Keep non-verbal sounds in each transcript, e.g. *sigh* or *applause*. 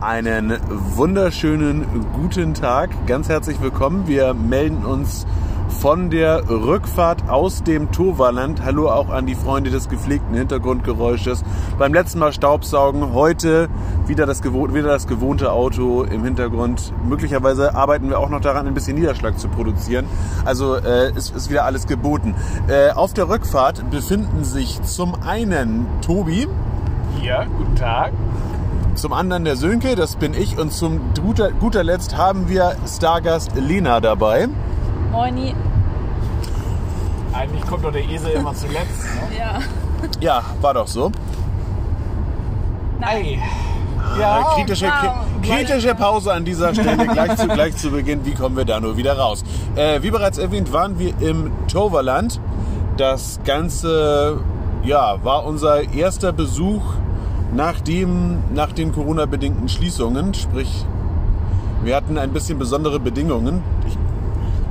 Einen wunderschönen guten Tag, ganz herzlich willkommen. Wir melden uns von der Rückfahrt aus dem Toverland. Hallo auch an die Freunde des gepflegten Hintergrundgeräusches. Beim letzten Mal Staubsaugen, heute wieder das, wieder das gewohnte Auto im Hintergrund. Möglicherweise arbeiten wir auch noch daran, ein bisschen Niederschlag zu produzieren. Also äh, ist, ist wieder alles geboten. Äh, auf der Rückfahrt befinden sich zum einen Tobi. Hier, guten Tag. Zum anderen der Sönke, das bin ich. Und zum guter, guter Letzt haben wir Stargast Lena dabei. Moini. Eigentlich kommt doch der Esel immer zuletzt. Ne? Ja. Ja, war doch so. Ei. Ja, kritische, wow. kritische Pause an dieser Stelle, gleich zu, gleich zu Beginn. Wie kommen wir da nur wieder raus? Äh, wie bereits erwähnt, waren wir im Toverland. Das Ganze ja, war unser erster Besuch nach, dem, nach den Corona-bedingten Schließungen. Sprich, wir hatten ein bisschen besondere Bedingungen. Ich,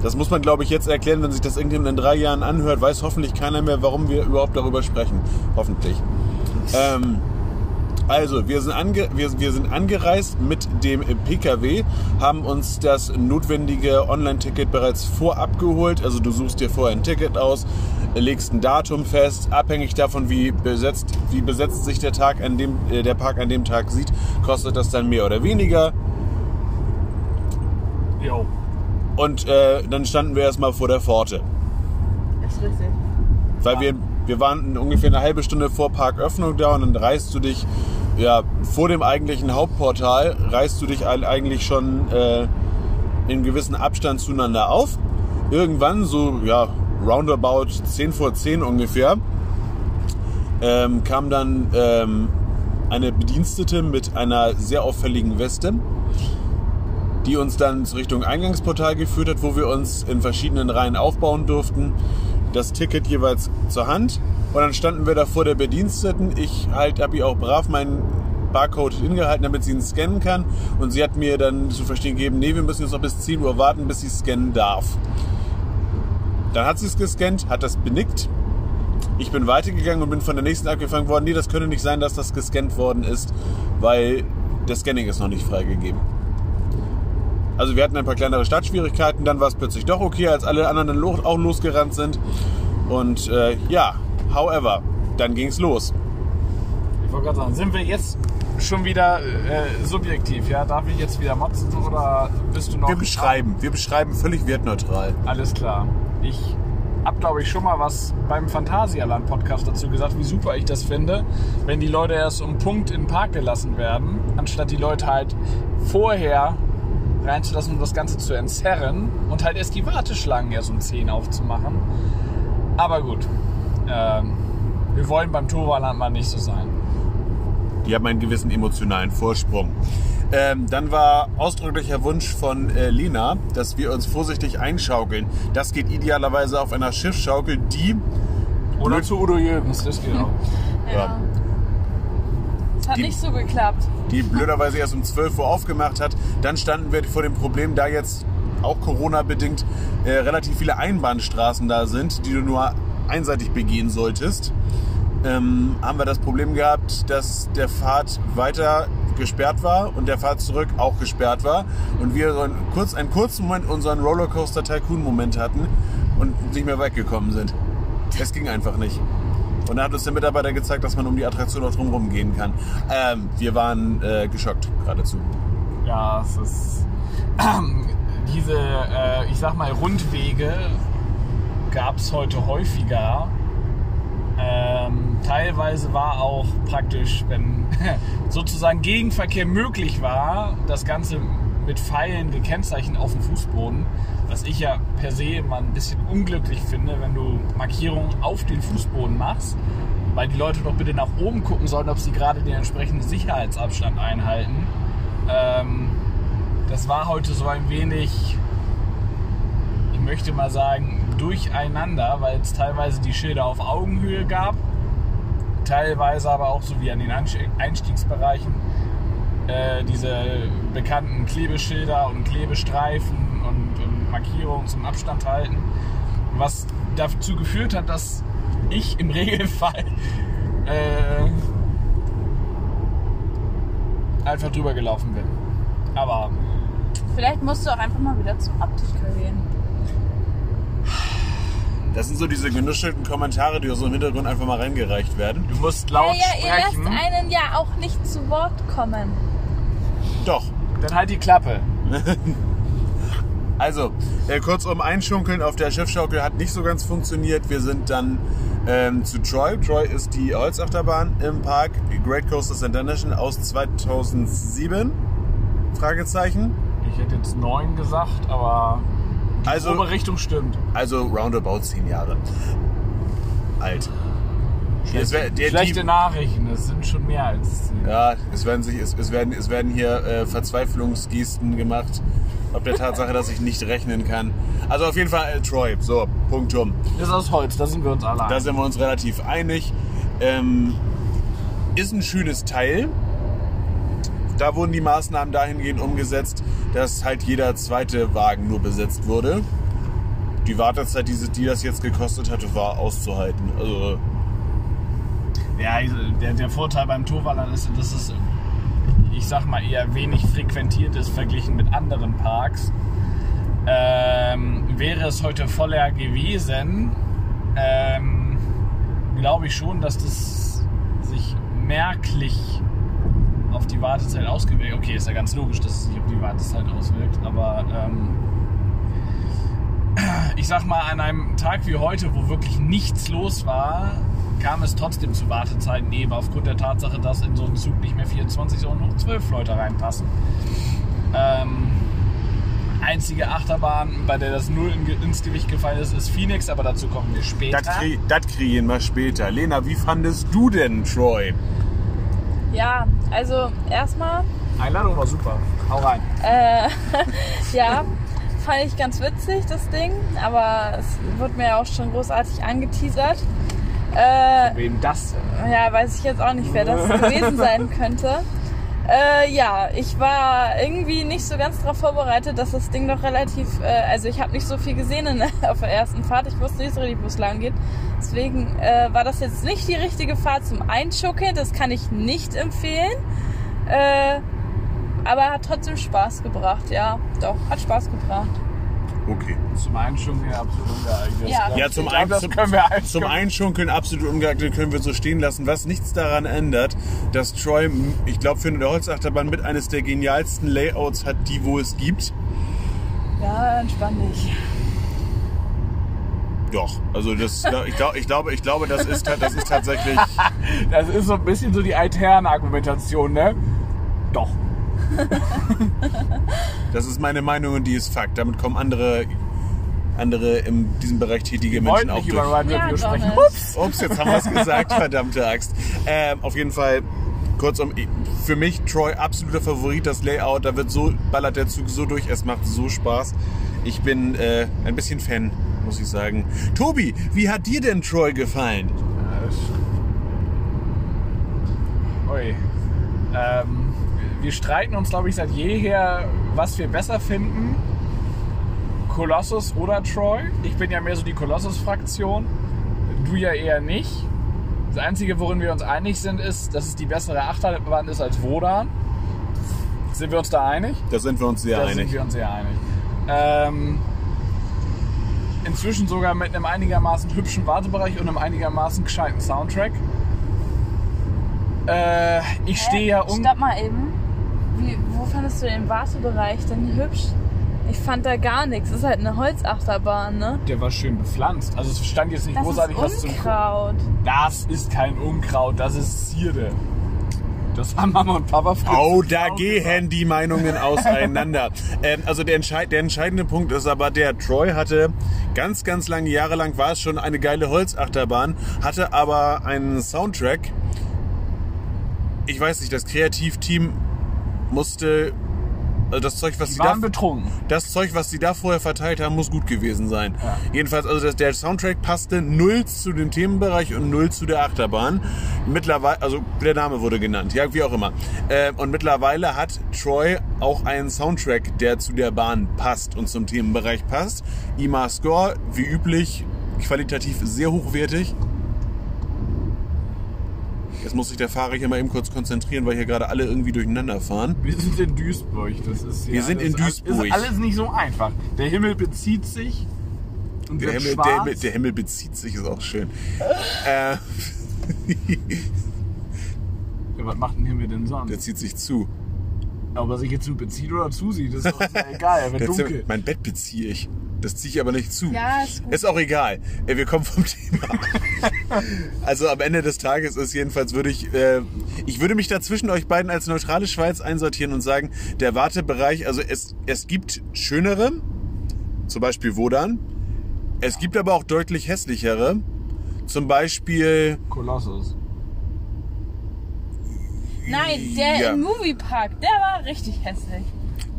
das muss man, glaube ich, jetzt erklären, wenn sich das irgendjemand in drei Jahren anhört, weiß hoffentlich keiner mehr, warum wir überhaupt darüber sprechen. Hoffentlich. Ähm, also, wir sind, ange, wir, wir sind angereist mit dem PKW, haben uns das notwendige Online-Ticket bereits vorab geholt. Also, du suchst dir vorher ein Ticket aus, legst ein Datum fest. Abhängig davon, wie besetzt, wie besetzt sich der, Tag an dem, äh, der Park an dem Tag sieht, kostet das dann mehr oder weniger. Jo. Und äh, dann standen wir erstmal vor der Pforte. Ist richtig. Weil Ja. wir, wir waren ungefähr eine halbe Stunde vor Parköffnung da und dann reißt du dich ja, vor dem eigentlichen Hauptportal, reißt du dich eig- eigentlich schon äh, in gewissem Abstand zueinander auf. Irgendwann, so ja, roundabout 10 vor 10 ungefähr, ähm, kam dann ähm, eine Bedienstete mit einer sehr auffälligen Weste, die uns dann Richtung Eingangsportal geführt hat, wo wir uns in verschiedenen Reihen aufbauen durften. Das Ticket jeweils zur Hand. Und dann standen wir da vor der Bediensteten. Ich halt, habe ihr auch brav meinen Barcode hingehalten, damit sie ihn scannen kann. Und sie hat mir dann zu verstehen gegeben, nee, wir müssen jetzt noch bis 10 Uhr warten, bis sie scannen darf. Dann hat sie es gescannt, hat das benickt. Ich bin weitergegangen und bin von der nächsten abgefangen worden. Nee, das könnte nicht sein, dass das gescannt worden ist, weil das Scanning ist noch nicht freigegeben. Also wir hatten ein paar kleinere Startschwierigkeiten, dann war es plötzlich doch okay, als alle anderen dann lo- auch losgerannt sind. Und äh, ja, however, dann ging's los. Ich wollte gerade sagen, sind wir jetzt schon wieder äh, subjektiv? Ja, darf ich jetzt wieder motzen oder bist du noch? Wir beschreiben, wir beschreiben völlig wertneutral. Alles klar. Ich habe, glaube ich, schon mal was beim Phantasialand-Podcast dazu gesagt, wie super ich das finde, wenn die Leute erst um Punkt in den Park gelassen werden, anstatt die Leute halt vorher reinzulassen, um das Ganze zu entzerren und halt erst die Warteschlangen erst um 10 aufzumachen. Aber gut, ähm, wir wollen beim Toverland mal nicht so sein. Die haben einen gewissen emotionalen Vorsprung. Ähm, dann war ausdrücklicher Wunsch von äh, Lena, dass wir uns vorsichtig einschaukeln. Das geht idealerweise auf einer Schiffsschaukel, die Oder zu Udo Jürgens, das geht auch. Ja. Hat Die- nicht so geklappt. die blöderweise erst um 12 Uhr aufgemacht hat. Dann standen wir vor dem Problem, da jetzt auch Corona-bedingt äh, relativ viele Einbahnstraßen da sind, die du nur einseitig begehen solltest, ähm, haben wir das Problem gehabt, dass der Pfad weiter gesperrt war und der Pfad zurück auch gesperrt war und wir so einen, kurz, einen kurzen Moment unseren Rollercoaster Tycoon Moment hatten und nicht mehr weggekommen sind. Es ging einfach nicht. Und da hat uns der Mitarbeiter gezeigt, dass man um die Attraktion auch drumherum gehen kann. Ähm, wir waren äh, geschockt geradezu. Ja, es ist. *clears throat* diese, äh, ich sag mal, Rundwege gab es heute häufiger. Ähm, teilweise war auch praktisch, wenn *laughs* sozusagen Gegenverkehr möglich war, das Ganze mit Pfeilen gekennzeichnet auf dem Fußboden. Was ich ja per se immer ein bisschen unglücklich finde, wenn du Markierungen auf den Fußboden machst, weil die Leute doch bitte nach oben gucken sollen, ob sie gerade den entsprechenden Sicherheitsabstand einhalten. Ähm, das war heute so ein wenig, ich möchte mal sagen, durcheinander, weil es teilweise die Schilder auf Augenhöhe gab, teilweise aber auch so wie an den Einst- Einstiegsbereichen äh, diese bekannten Klebeschilder und Klebestreifen und, und Markierungen zum Abstand halten, was dazu geführt hat, dass ich im *laughs* Regelfall äh, einfach drüber gelaufen bin. Aber Vielleicht musst du auch einfach mal wieder zum Optiker gehen. Das sind so diese genuschelten Kommentare, die aus dem Hintergrund einfach mal reingereicht werden. du musst Ja, laut ja, ihr lasst sprechen. einen ja auch nicht zu Wort kommen. Doch. Dann halt die Klappe. *laughs* Also, äh, kurzum, Einschunkeln auf der Schiffschaukel hat nicht so ganz funktioniert. Wir sind dann ähm, zu Troy. Troy ist die Holzachterbahn im Park Great Coasters International aus 2007. Fragezeichen. Ich hätte jetzt neun gesagt, aber die Also- Richtung stimmt. Also roundabout 10 Jahre alt. Es wär- Schlechte Nachrichten, es sind schon mehr als zehn. Ja, es werden, sich, es, es werden, es werden hier äh, Verzweiflungsgesten gemacht. Ob der Tatsache, dass ich nicht rechnen kann. Also auf jeden Fall äh, Troy. So, Punktum. Das ist aus Holz, da sind wir uns alle Da einig. sind wir uns relativ einig. Ähm, ist ein schönes Teil. Da wurden die Maßnahmen dahingehend umgesetzt, dass halt jeder zweite Wagen nur besetzt wurde. Die Wartezeit, die, die das jetzt gekostet hatte, war auszuhalten. Also, Ja, also der, der Vorteil beim Torwallern ist, dass es, ich sag mal, eher wenig frequentiert ist verglichen mit anderen Parks. Ähm, wäre es heute voller gewesen, ähm, glaube ich schon, dass das sich merklich auf die Wartezeit ausgewirkt. Okay, ist ja ganz logisch, dass es sich auf die Wartezeit auswirkt, aber ähm, ich sag mal, an einem Tag wie heute, wo wirklich nichts los war, kam es trotzdem zu Wartezeiten eben aufgrund der Tatsache, dass in so einen Zug nicht mehr 24, sondern noch 12 Leute reinpassen. Ähm, einzige Achterbahn, bei der das Null ins Gewicht gefallen ist, ist Phoenix, aber dazu kommen wir später. das krieg, das kriegen wir später. Lena, wie fandest du denn Troy? Ja, also erstmal, Einladung war super. Hau rein. äh, *laughs* ja, fand ich ganz witzig, das Ding. Aber es wurde mir ja auch schon großartig angeteasert. Äh, Wem das? Ja, weiß ich jetzt auch nicht, wer das gewesen sein könnte. Äh, ja, ich war irgendwie nicht so ganz darauf vorbereitet, dass das Ding doch relativ, äh, also ich habe nicht so viel gesehen in, *laughs* auf der ersten Fahrt. Ich wusste nicht so richtig, wo es lang geht. Deswegen äh, war das jetzt nicht die richtige Fahrt zum Einschuckeln. Das kann ich nicht empfehlen. Äh, aber hat trotzdem Spaß gebracht. Ja, doch, hat Spaß gebracht. Okay. Zum Einschunkeln absolut ungeeignet. Ja. Ja, zum, Ein zum, können wir einschunkeln. zum Einschunkeln absolut ungeeignet können wir so stehen lassen, was nichts daran ändert, dass Troy, ich glaube, für eine Holzachterbahn mit eines der genialsten Layouts hat, die wo es gibt. Ja, entspann dich. Doch, also das, ich, glaub, ich, glaube, ich glaube, das ist, das ist tatsächlich. *laughs* Das ist so ein bisschen so die alterne Argumentation, ne? Doch. *laughs* Das ist meine Meinung und die ist Fakt. Damit kommen andere, andere in diesem Bereich tätige Wir Menschen auch nicht durch. über Ride Ja, Review sprechen. Ups. Ups, jetzt haben wir es *laughs* gesagt, verdammte Axt. Ähm, auf jeden Fall, kurzum, für mich Troy absoluter Favorit, das Layout. Da wird so, ballert der Zug so durch, es macht so Spaß. Ich bin äh, ein bisschen Fan, muss ich sagen. Tobi, wie hat dir denn Troy gefallen? Ui. Ähm, wir streiten uns, glaube ich, seit jeher, was wir besser finden. Colossus oder Troy. Ich bin ja mehr so die Colossus-Fraktion. Du ja eher nicht. Das Einzige, worin wir uns einig sind, ist, dass es die bessere Achterbahn ist als Wodan. Sind wir uns da einig? Da sind wir uns sehr da einig. sind wir uns sehr einig. Ähm, inzwischen sogar mit einem einigermaßen hübschen Wartebereich und einem einigermaßen gescheiten Soundtrack. Äh, ich stehe ja um. Stopp mal eben. Fandest du den Wartebereich denn hübsch? Ich fand da gar nichts. Es ist halt eine Holzachterbahn, ne? Der war schön bepflanzt. Also es stand jetzt nicht Das großartig was ist zum Unkraut. Das ist kein Unkraut, das ist Zierde. Das haben Mama und Papa früher Oh, zu da gehen die Meinungen auseinander. *laughs* ähm, also der, entscheid der entscheidende Punkt ist aber der, Troy hatte ganz, ganz lange Jahre lang war es schon eine geile Holzachterbahn, hatte aber einen Soundtrack. Ich weiß nicht, das Kreativteam musste also das Zeug, was Die sie waren da, betrunken. das Zeug, was sie da vorher verteilt haben, muss gut gewesen sein. Ja. Jedenfalls, also das, der Soundtrack passte null zu dem Themenbereich und null zu der Achterbahn. Mittlerweile, also der Name wurde genannt, ja, wie auch immer. Äh, und mittlerweile hat Troy auch einen Soundtrack, der zu der Bahn passt und zum Themenbereich passt. IMA Score, wie üblich, qualitativ sehr hochwertig. Muss sich der Fahrer hier mal eben kurz konzentrieren, weil hier gerade alle irgendwie durcheinander fahren. Wir sind in Duisburg. Das ist hier Wir sind in alles- Duisburg. Ist alles nicht so einfach. Der Himmel bezieht sich. Und Der Himmel, der. Himmel, der Himmel bezieht sich, ist auch schön. *laughs* äh, Ja, was macht ein Himmel denn sonst? der zieht sich zu. Ob er sich jetzt nur bezieht oder zusieht, ist doch ja egal. Er wird Der dunkel. zieht- mein Bett beziehe ich. Das ziehe ich aber nicht zu. Ja, ist gut. Ist auch egal. Äh, Wir kommen vom *laughs* Thema. also am Ende des Tages ist jedenfalls, würde ich, äh, ich würde mich da zwischen euch beiden als neutrale Schweiz einsortieren und sagen, der Wartebereich, also es, es gibt schönere, zum Beispiel Wodan. Es gibt aber auch deutlich hässlichere. Zum Beispiel, Kolossus. Nein, der Ja. im Moviepark, der war richtig hässlich.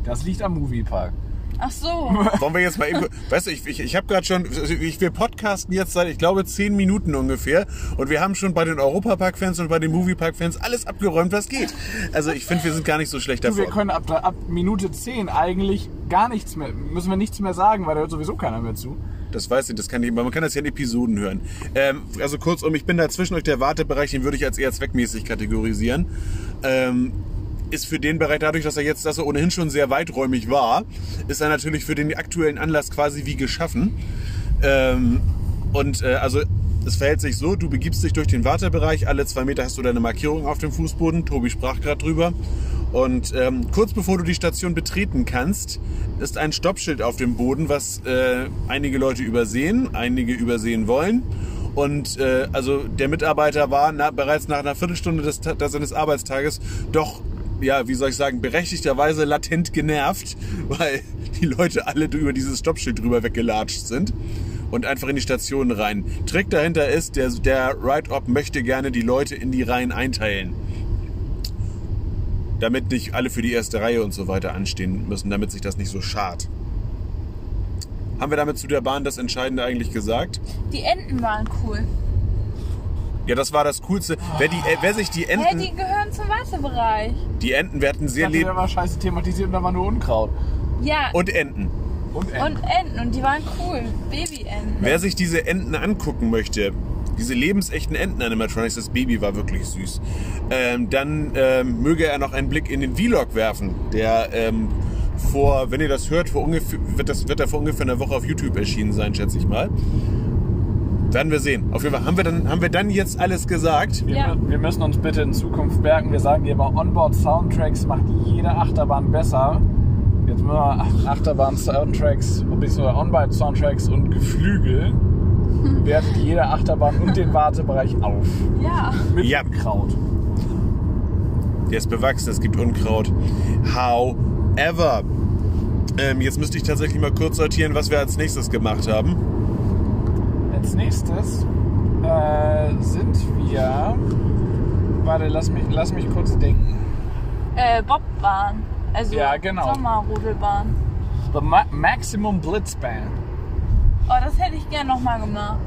Das liegt am Moviepark. Ach so. *laughs* wollen wir jetzt mal eben, weißt du, ich, ich, ich habe gerade schon, ich, wir podcasten jetzt seit, ich glaube, zehn Minuten ungefähr und wir haben schon bei den Europapark-Fans und bei den Moviepark-Fans alles abgeräumt, was geht. Also ich finde, wir sind gar nicht so schlecht Du, wir können ab, ab Minute 10 eigentlich gar nichts mehr, müssen wir nichts mehr sagen, weil da hört sowieso keiner mehr zu. Das weiß ich, das kann ich, man kann das ja in Episoden hören. Ähm, also kurzum, ich bin da zwischen euch der Wartebereich, den würde ich als eher zweckmäßig kategorisieren. Ähm, ist für den Bereich, dadurch, dass er jetzt, dass er ohnehin schon sehr weiträumig war, ist er natürlich für den aktuellen Anlass quasi wie geschaffen. Ähm, und äh, also es verhält sich so, du begibst dich durch den Wartebereich, alle zwei Meter hast du deine Markierung auf dem Fußboden, Tobi sprach gerade drüber. Und ähm, kurz bevor du die Station betreten kannst, ist ein Stoppschild auf dem Boden, was äh, einige Leute übersehen, einige übersehen wollen. Und äh, also der Mitarbeiter war na, bereits nach einer Viertelstunde des, Ta- seines Arbeitstages doch, ja, wie soll ich sagen, berechtigterweise latent genervt, *laughs* weil die Leute alle über dieses Stoppschild drüber weggelatscht sind und einfach in die Station rein. Trick dahinter ist, der, der Ride-Op möchte gerne die Leute in die Reihen einteilen. Damit nicht alle für die erste Reihe und so weiter anstehen müssen, damit sich das nicht so schart. Haben wir damit zu der Bahn das Entscheidende eigentlich gesagt? Die Enten waren cool. Ja, das war das Coolste. Wer, die, äh, wer sich die Hä, Enten, die gehören zum Wartebereich. die Enten, wir hatten sehr leben der war scheiße thematisiert und da war nur Unkraut. Ja, und Enten. Und, Enten. und Enten. Und die waren cool. Baby-Enten. Wer sich diese Enten angucken möchte, diese lebensechten Enten-Animatronics, das Baby war wirklich süß, ähm, dann ähm, möge er noch einen Blick in den Vlog werfen, der ähm, vor, wenn ihr das hört, vor ungefähr, wird, das, wird er vor ungefähr einer Woche auf YouTube erschienen sein, schätze ich mal. Werden wir sehen. Auf jeden Fall haben wir dann, haben wir dann jetzt alles gesagt. Wir, Ja. wir müssen uns bitte in Zukunft merken, wir sagen dir immer, Onboard-Soundtracks macht jede Achterbahn besser. Jetzt müssen wir Ach- Achterbahn-Soundtracks, beziehungsweise Onboard-Soundtracks und Geflügel *laughs* wertet jede Achterbahn und den Wartebereich auf. Ja. Mit Ja. Kraut. Der ist bewachsen, es gibt Unkraut. However, ähm, jetzt müsste ich tatsächlich mal kurz sortieren, was wir als nächstes gemacht haben. Als nächstes äh, sind wir. Warte, lass mich, lass mich kurz denken. Äh, Bobbahn. Also Ja, genau. Sommerrodelbahn. The Ma Maximum Blitzbahn. Oh, das hätte ich gern nochmal gemacht.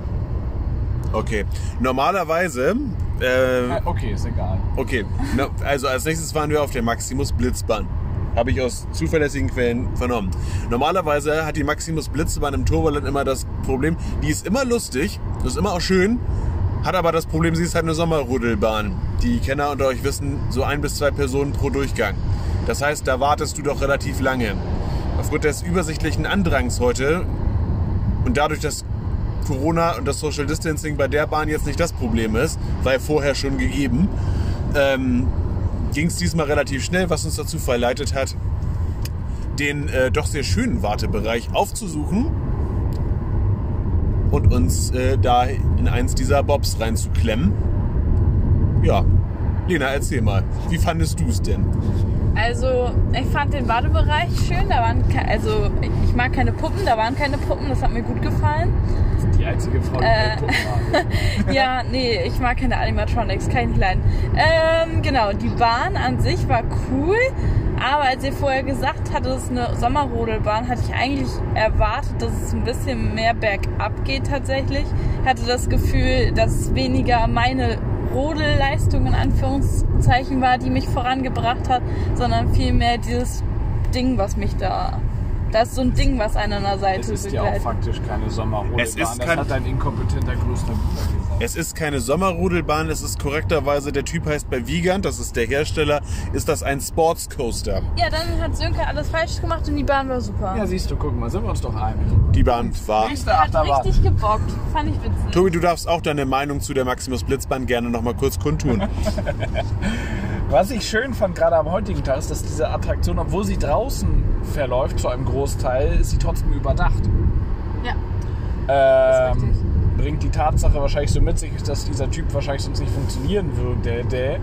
Okay. Normalerweise, äh, Äh, okay, ist egal. okay, no, also als nächstes waren wir auf der Maximus Blitzbahn. Habe ich aus zuverlässigen Quellen vernommen. Normalerweise hat die Maximus Blitzbahn im Turboland immer das Problem, die ist immer lustig, das ist immer auch schön, hat aber das Problem, sie ist halt eine Sommerrudelbahn. Die Kenner unter euch wissen, so ein bis zwei Personen pro Durchgang. Das heißt, da wartest du doch relativ lange. Aufgrund des übersichtlichen Andrangs heute und dadurch, dass Corona und das Social Distancing bei der Bahn jetzt nicht das Problem ist, weil vorher schon gegeben, ähm, ging es diesmal relativ schnell, was uns dazu verleitet hat, den äh, doch sehr schönen Wartebereich aufzusuchen und uns äh, da in eins dieser Bobs reinzuklemmen. Ja, Lena, erzähl mal, wie fandest du es denn? Also, ich fand den Badebereich schön. Da waren also ich mag keine Puppen, da waren keine Puppen, das hat mir gut gefallen. Die einzige Frau, die Äh. Puppen. *laughs* Ja, nee, ich mag keine Animatronics, kann ich nicht leiden. Ähm, genau, die Bahn an sich war cool, aber als ihr vorher gesagt hattet, es ist eine Sommerrodelbahn, hatte ich eigentlich erwartet, dass es ein bisschen mehr bergab geht tatsächlich. Hatte das Gefühl, dass es weniger meine Rodelleistung in Anführungszeichen war, die mich vorangebracht hat, sondern vielmehr dieses Ding, was mich da Da ist so ein Ding, was einen an der Es Seite ist ja auch begleitet. faktisch keine Sommerrodelbahn. Es ist das kein- hat ein inkompetenter gesagt. Es ist keine Sommerrodelbahn, es ist korrekterweise, der Typ heißt bei Wiegand, das ist der Hersteller, ist das ein Sports Coaster. Ja, dann hat Sönke alles falsch gemacht und die Bahn war super. Ja, siehst du, guck mal, sind wir uns doch einig. Die Bahn war. Nächste hat Achterbahn. richtig gebockt. Fand ich witzig. Tobi, du darfst auch deine Meinung zu der Maximus Blitzbahn gerne noch mal kurz kundtun. *laughs* Was ich schön fand, gerade am heutigen Tag, ist, dass diese Attraktion, obwohl sie draußen verläuft, zu einem Großteil, ist sie trotzdem überdacht. Ja. Ähm, bringt die Tatsache wahrscheinlich so mit sich, dass dieser Typ wahrscheinlich sonst nicht funktionieren würde. Der,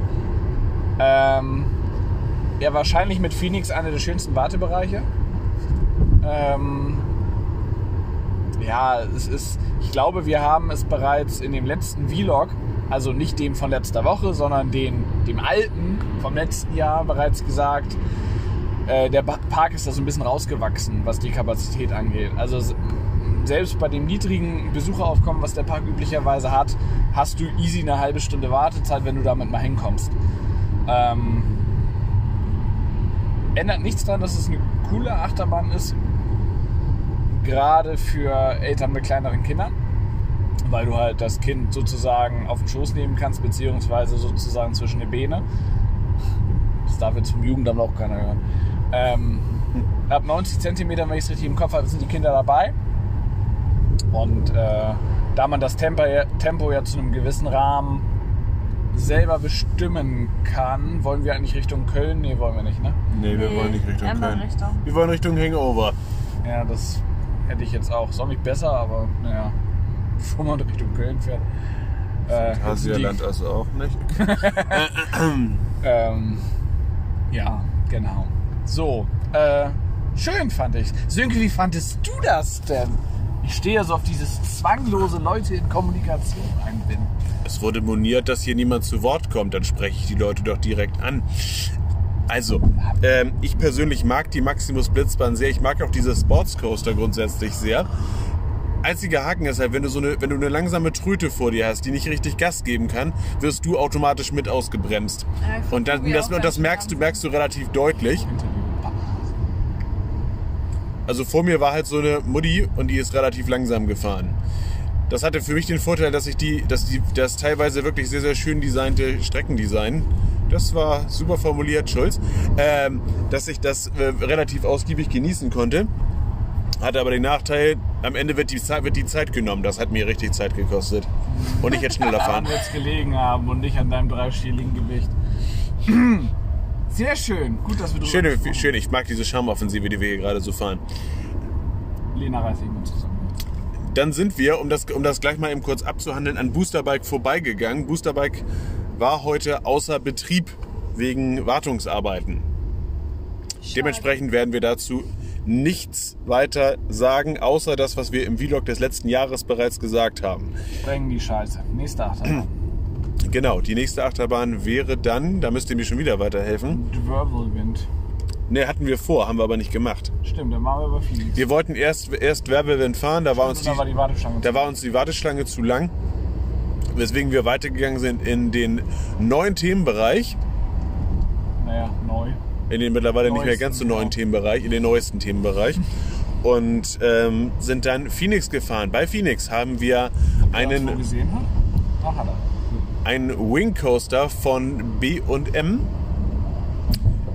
ähm, ja, wahrscheinlich mit Phoenix einer der schönsten Wartebereiche. Ähm, ja, es ist, ich glaube, wir haben es bereits in dem letzten Vlog, also nicht dem von letzter Woche, sondern den, dem alten vom letzten Jahr bereits gesagt, äh, der Park ist da so ein bisschen rausgewachsen, was die Kapazität angeht. Also selbst bei dem niedrigen Besucheraufkommen, was der Park üblicherweise hat, hast du easy eine halbe Stunde Wartezeit, wenn du damit mal hinkommst. Ähm, ändert nichts daran, dass es eine coole Achterbahn ist, gerade für Eltern mit kleineren Kindern, weil du halt das Kind sozusagen auf den Schoß nehmen kannst, beziehungsweise sozusagen zwischen den Beine. Das darf jetzt vom Jugendamt auch keiner hören. Ähm, ab 90 Zentimetern, wenn ich es richtig im Kopf habe, sind die Kinder dabei. Und äh, da man das Tempo, ja- Tempo ja zu einem gewissen Rahmen selber bestimmen kann, wollen wir eigentlich Richtung Köln? Nee, wollen wir nicht, ne? nee, wir wollen nicht Richtung Köln. Richtung. Wir wollen Richtung Hangover. Ja, das hätte ich jetzt auch. Ist auch nicht besser, aber naja, *laughs* bevor man Richtung Köln fährt. Äh, jetzt Hasialand also auch nicht. *laughs* *laughs* Ähm, ja, genau. So, äh, schön fand ich. Sönke, wie fandest du das denn? Ich stehe ja so auf dieses zwanglose Leute in Kommunikation einbinden. Es wurde moniert, dass hier niemand zu Wort kommt, dann spreche ich die Leute doch direkt an. Also, ähm, ich persönlich mag die Maximus Blitzbahn sehr. Ich mag auch diese Sports Coaster grundsätzlich sehr. Einziger Haken ist halt, wenn du so eine, wenn du eine langsame Tröte vor dir hast, die nicht richtig Gas geben kann, wirst du automatisch mit ausgebremst. Ja, Und, dann, das, und das merkst du, merkst du relativ deutlich. Also vor mir war halt so eine Mutti und die ist relativ langsam gefahren. Das hatte für mich den Vorteil, dass ich die, dass die, das teilweise wirklich sehr, sehr schön designte Streckendesign, das war super formuliert, Schulz, ähm, dass ich das äh, relativ ausgiebig genießen konnte. Hatte aber den Nachteil, am Ende wird die, Zeit, wird die Zeit genommen. Das hat mir richtig Zeit gekostet. Und ich hätte schneller *laughs* fahren. Daran jetzt gelegen haben und nicht an deinem dreistelligen Gewicht. Sehr schön. Gut, dass wir drüber Schöne, schön, ich mag diese Charmoffensive, die wir hier gerade so fahren. Lena reißt mal zusammen. Dann sind wir, um das, um das gleich mal eben kurz abzuhandeln, an Boosterbike vorbeigegangen. Boosterbike war heute außer Betrieb wegen Wartungsarbeiten. Dementsprechend werden wir dazu nichts weiter sagen, außer das, was wir im Vlog des letzten Jahres bereits gesagt haben. Sprengen die Scheiße. Nächste Achterbahn. Genau, die nächste Achterbahn wäre dann, da müsst ihr mir schon wieder weiterhelfen. Whirlwind. Ne, hatten wir vor, haben wir aber nicht gemacht. Stimmt, dann machen wir über Phoenix. Wir wollten erst, erst Wirbelwind fahren, da war uns die, da war die Warteschlange. Da war uns die Warteschlange zu lang, weswegen wir weitergegangen sind in den neuen Themenbereich, naja, neu. in den mittlerweile nicht mehr Neuesten, ganz so neuen genau. Themenbereich, in den neuesten Themenbereich. *laughs* Und ähm, sind dann Phoenix gefahren. Bei Phoenix haben wir Wer das einen, gesehen hat? Ach, hat er. Einen Wing Coaster von B&M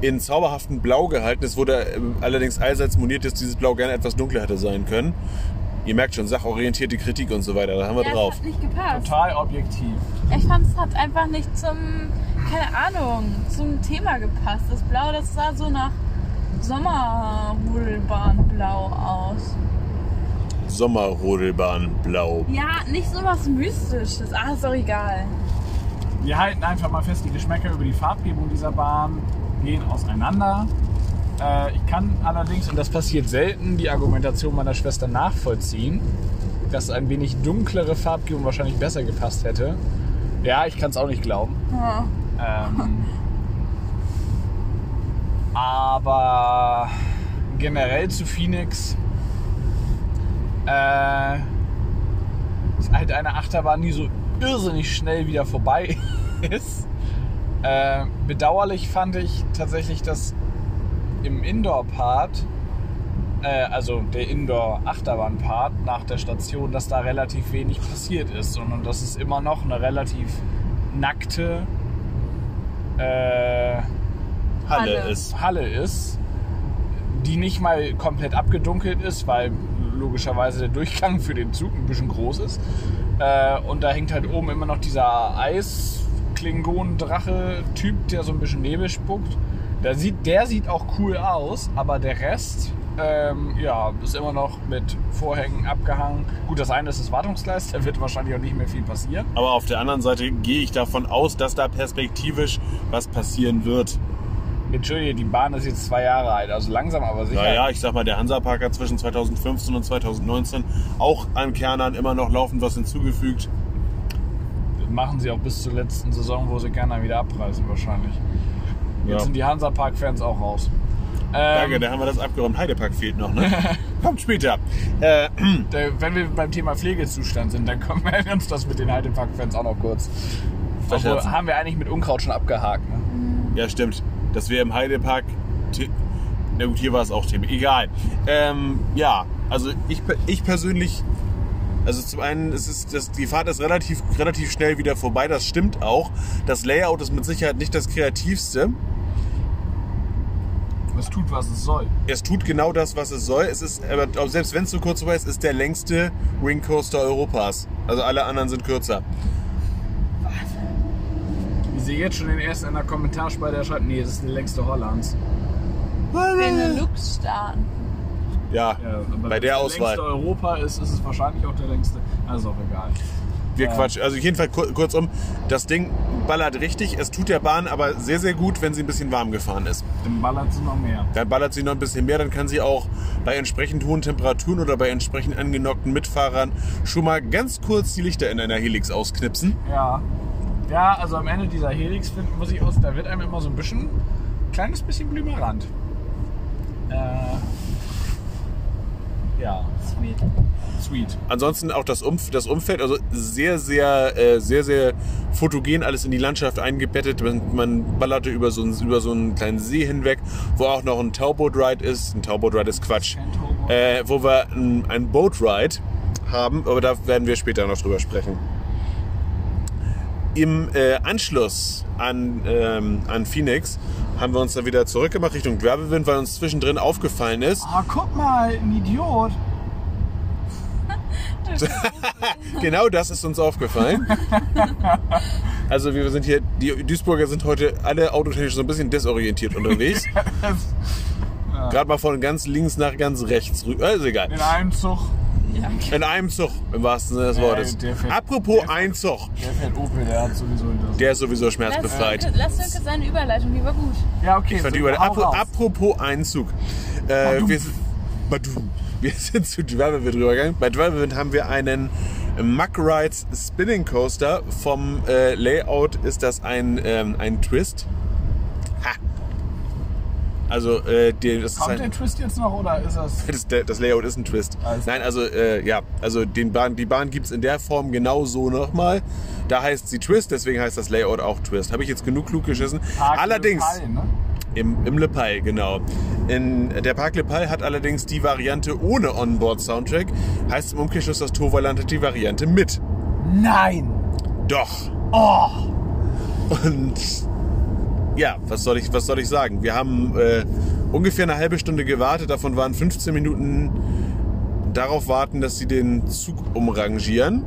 in zauberhaften Blau gehalten. Es wurde äh, allerdings allseits moniert, dass dieses Blau gerne etwas dunkler hätte sein können. Ihr merkt schon, sachorientierte Kritik und so weiter, da haben wir Ja, es drauf. hat nicht gepasst. Total objektiv. Ich fand, es hat einfach nicht zum, keine Ahnung, zum Thema gepasst. Das Blau, das sah so nach Sommerrudelbahnblau aus. Sommerrodelbahn Blau. Ja, nicht so was Mystisches. Ah, ist doch egal. Wir halten einfach mal fest, die Geschmäcker über die Farbgebung dieser Bahn gehen auseinander. Äh, ich kann allerdings, und das passiert selten, die Argumentation meiner Schwester nachvollziehen, dass ein wenig dunklere Farbgebung wahrscheinlich besser gepasst hätte. Ja, ich kann es auch nicht glauben. Ja. Ähm, *laughs* aber generell zu Phoenix äh, ist halt eine Achterbahn, die so irrsinnig schnell wieder vorbei *laughs* ist. Äh, bedauerlich fand ich tatsächlich, dass im Indoor-Part äh, also der Indoor-Achterbahn-Part nach der Station, dass da relativ wenig passiert ist, sondern dass es immer noch eine relativ nackte äh, Halle, Halle. ist. Halle ist, die nicht mal komplett abgedunkelt ist, weil logischerweise der Durchgang für den Zug ein bisschen groß ist. Äh, und da hängt halt oben immer noch dieser Eis-Klingon-Drache-Typ, der so ein bisschen Nebel spuckt. Der sieht, der sieht auch cool aus, aber der Rest ähm, ja, ist immer noch mit Vorhängen abgehangen. Gut, das eine ist das Wartungsgleis, da wird wahrscheinlich auch nicht mehr viel passieren. Aber auf der anderen Seite gehe ich davon aus, dass da perspektivisch was passieren wird. Entschuldige, die Bahn ist jetzt zwei Jahre alt, also langsam aber sicher. Naja, ich sag mal, der Hansapark hat zwischen 2015 und 2019 auch an Kernern immer noch laufend was hinzugefügt. machen sie auch bis zur letzten Saison, wo sie gerne wieder abreißen wahrscheinlich. Jetzt Ja. sind die Hansapark-Fans auch raus. Danke, Ähm, da haben wir das abgeräumt. Heidepark fehlt noch, ne? *laughs* Kommt später. Äh, *clears throat* wenn wir beim Thema Pflegezustand sind, dann *laughs* können wir uns das mit den Heidepark-Fans auch noch kurz. Obwohl, haben wir eigentlich mit Unkraut schon abgehakt. Ne? ja, stimmt. Dass wir im Heidepark. Na gut, hier war es auch Thema. Egal. Ähm, ja, also ich, ich persönlich. Also zum einen ist es, das, die Fahrt ist relativ, relativ schnell wieder vorbei, das stimmt auch. Das Layout ist mit Sicherheit nicht das kreativste. Es tut, was es soll. Es tut genau das, was es soll. Es ist, aber selbst wenn es so kurz vorbei ist, ist der längste Ring Coaster Europas. Also alle anderen sind kürzer. Ich sehe jetzt schon den ersten in der Kommentarspalte, der schreibt, nee, das ist der längste Hollands. Benelux-Staaten. Ja, Ja, aber bei wenn der es Auswahl. Der längste Europa ist, ist es wahrscheinlich auch der längste. Also auch egal. Wir Ja. quatschen. Also jedenfalls kur kurzum, das Ding ballert richtig. Es tut der Bahn aber sehr, sehr gut, wenn sie ein bisschen warm gefahren ist. Dann ballert sie noch mehr. Dann ballert sie noch ein bisschen mehr, dann kann sie auch bei entsprechend hohen Temperaturen oder bei entsprechend angenockten Mitfahrern schon mal ganz kurz die Lichter in einer Helix ausknipsen. Ja. Ja, also am Ende dieser Helix finden muss ich aus, da wird einem immer so ein bisschen, kleines bisschen blümerant. Äh, ja, Sweet. sweet. Ansonsten auch das, Umf das Umfeld, also sehr, sehr, äh, sehr, sehr fotogen alles in die Landschaft eingebettet. Man, man ballerte über so, einen, über so einen kleinen See hinweg, wo auch noch ein Towboat Ride ist. Ein Towboat Ride ist Quatsch. Towboat. Äh, wo wir ein, ein Boat Ride haben, aber da werden wir später noch drüber sprechen. Im äh, Anschluss an, ähm, an Phoenix haben wir uns dann wieder zurückgemacht Richtung Gravelwind, weil uns zwischendrin aufgefallen ist, Ah, guck mal, ein Idiot. *laughs* Genau das ist uns aufgefallen. *laughs* Also wir sind hier, die Duisburger sind heute alle autotechnisch so ein bisschen desorientiert unterwegs. *laughs* Gerade mal von ganz links nach ganz rechts rüber. Also egal. In einem Zug. Ja. In einem Zug, im wahrsten Sinne des Wortes. der fährt- Apropos der- ein Zug, Der fährt Opel, der hat sowieso das. der ist sowieso Lass schmerzbefreit. Lass Sönke seine Überleitung, die war gut. ja, okay. Ich fand so, die Über- hau Apro- raus. Apropos Einzug. Äh, Badum. wir, sind- Badum. wir sind zu Dwerbewind rübergegangen. Bei Dwerbewind haben wir einen Muck Rides Spinning Coaster. Vom äh, Layout ist das ein, ähm, ein Twist. Also äh, die, das ist Kommt ein, der Twist jetzt noch oder ist das. *laughs* das, der- das Layout ist ein Twist. Alles Nein, also äh, ja, also den Bahn, die Bahn gibt es in der Form genau so nochmal. Da heißt sie Twist, deswegen heißt das Layout auch Twist. Habe ich jetzt genug klug geschissen? Park Allerdings. Le Pal, ne? Im, im Le Pal, genau. In, der Park Le Pal hat allerdings die Variante ohne Onboard-Soundtrack. Heißt im Umkehrschluss, das Toverland hat die Variante mit. Nein! Doch. Oh! Und ja, was soll ich, was soll ich sagen? Wir haben äh, ungefähr eine halbe Stunde gewartet. Davon waren 15 Minuten darauf warten, dass sie den Zug umrangieren.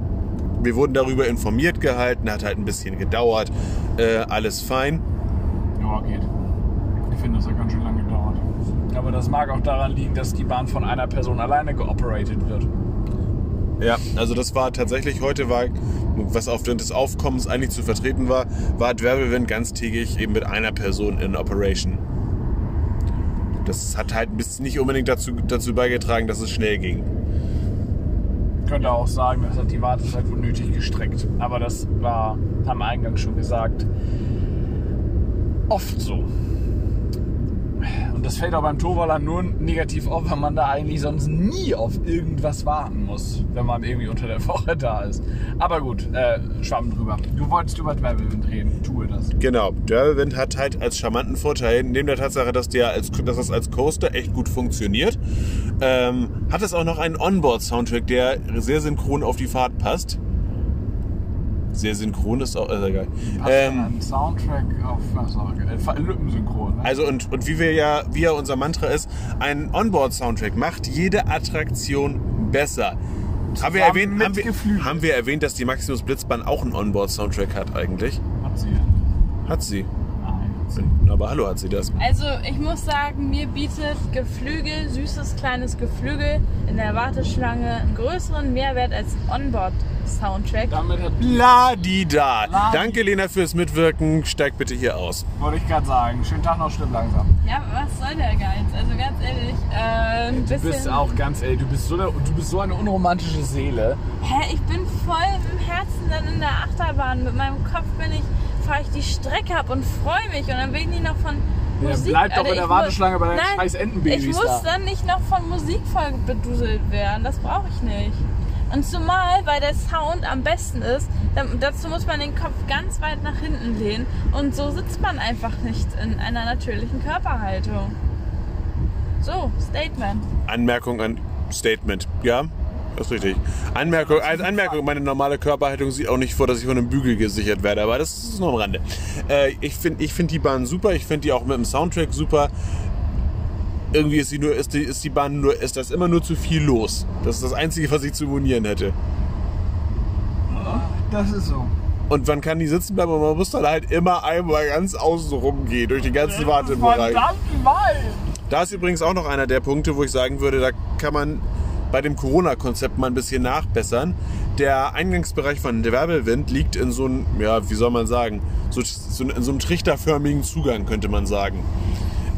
Wir wurden darüber informiert gehalten, hat halt ein bisschen gedauert. Äh, alles fein. Ja, geht. Ich finde, das hat ganz schön lange gedauert. Aber das mag auch daran liegen, dass die Bahn von einer Person alleine geoperated wird. Ja, also das war tatsächlich heute war, was aufgrund des Aufkommens eigentlich zu vertreten war, war Dwerbewind ganztägig eben mit einer Person in Operation. Das hat halt bis nicht unbedingt dazu, dazu beigetragen, dass es schnell ging. Könnte auch sagen, das hat die Wartezeit wohl nötig gestreckt. Aber das war, haben wir eingangs schon gesagt, oft so. Und das fällt auch beim Toverland nur negativ auf, weil man da eigentlich sonst nie auf irgendwas warten muss, wenn man irgendwie unter der *laughs* Woche da ist. Aber gut, äh, schwamm drüber. Du wolltest über Dwerbewind reden, tue das. Genau, Dwerbewind hat halt als charmanten Vorteil, neben der Tatsache, dass, der als, dass das als Coaster echt gut funktioniert, ähm, hat es auch noch einen Onboard-Soundtrack, der sehr synchron auf die Fahrt passt. Sehr synchron ist auch, äh, egal. Passt Ähm, ein Soundtrack auf äh, Lippensynchron. Ne? also und, und wie wir ja, wie ja unser Mantra ist, ein Onboard-Soundtrack macht jede Attraktion besser. Haben wir, erwähnt, haben, wir, haben wir erwähnt, dass die Maximus Blitzbahn auch einen Onboard-Soundtrack hat eigentlich? Hat sie. Hat sie. Aber hallo hat sie das. Also ich muss sagen, mir bietet Geflügel, süßes kleines Geflügel in der Warteschlange einen größeren Mehrwert als ein Onboard-Soundtrack. Damit hat, La-di-da. La-di- Danke, Lena, fürs Mitwirken. Steig bitte hier aus. wollte ich gerade sagen. Schönen Tag noch, stimmt langsam. Ja, was soll der Geiz? Also ganz ehrlich, äh, ein Du bisschen... bist auch ganz ehrlich, du bist so eine, du bist so eine unromantische Seele. Hä, ich bin voll im Herzen dann in der Achterbahn. Mit meinem Kopf bin ich, fahre ich die Strecke ab und freue mich. Und dann bin ich noch von Ja, Musik... bleib doch Alter, in der ich Warteschlange bei deinen Nein, scheiß Entenbabys Ich muss da. dann nicht noch von Musik voll beduselt werden. Das brauche ich nicht. Und zumal, weil der Sound am besten ist, dann, dazu muss man den Kopf ganz weit nach hinten lehnen. Und so sitzt man einfach nicht in einer natürlichen Körperhaltung. So, Statement. Anmerkung an Statement. Ja, das ist richtig. Anmerkung, als Anmerkung, meine normale Körperhaltung sieht auch nicht vor, dass ich von einem Bügel gesichert werde, aber das ist nur am Rande. Äh, ich finde ich find die Bahn super, ich finde die auch mit dem Soundtrack super. Irgendwie ist, sie nur, ist, die, ist die Bahn nur, ist das immer nur zu viel los. Das ist das Einzige, was ich zu monieren hätte. Das ist so. Und man kann die sitzen bleiben, aber man muss dann halt immer einmal ganz außen rumgehen, durch den ganzen Wartebereich. Verdammt mal! Da ist übrigens auch noch einer der Punkte, wo ich sagen würde, da kann man bei dem Corona-Konzept mal ein bisschen nachbessern. Der Eingangsbereich von der Werbelwind liegt in so einem, ja, wie soll man sagen, so, so in so einem trichterförmigen Zugang, könnte man sagen.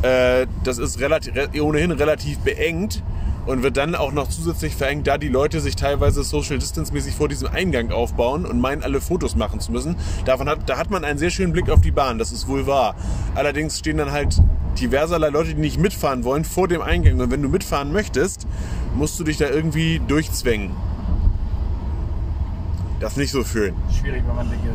Äh, das ist relativ, re- ohnehin relativ beengt und wird dann auch noch zusätzlich verengt, da die Leute sich teilweise Social Distance mäßig vor diesem Eingang aufbauen und meinen, alle Fotos machen zu müssen. Davon hat, da hat man einen sehr schönen Blick auf die Bahn, das ist wohl wahr. Allerdings stehen dann halt diverserlei Leute, die nicht mitfahren wollen, vor dem Eingang. Und wenn du mitfahren möchtest, musst du dich da irgendwie durchzwängen. Das ist nicht so schön. Schwierig, wenn man denke.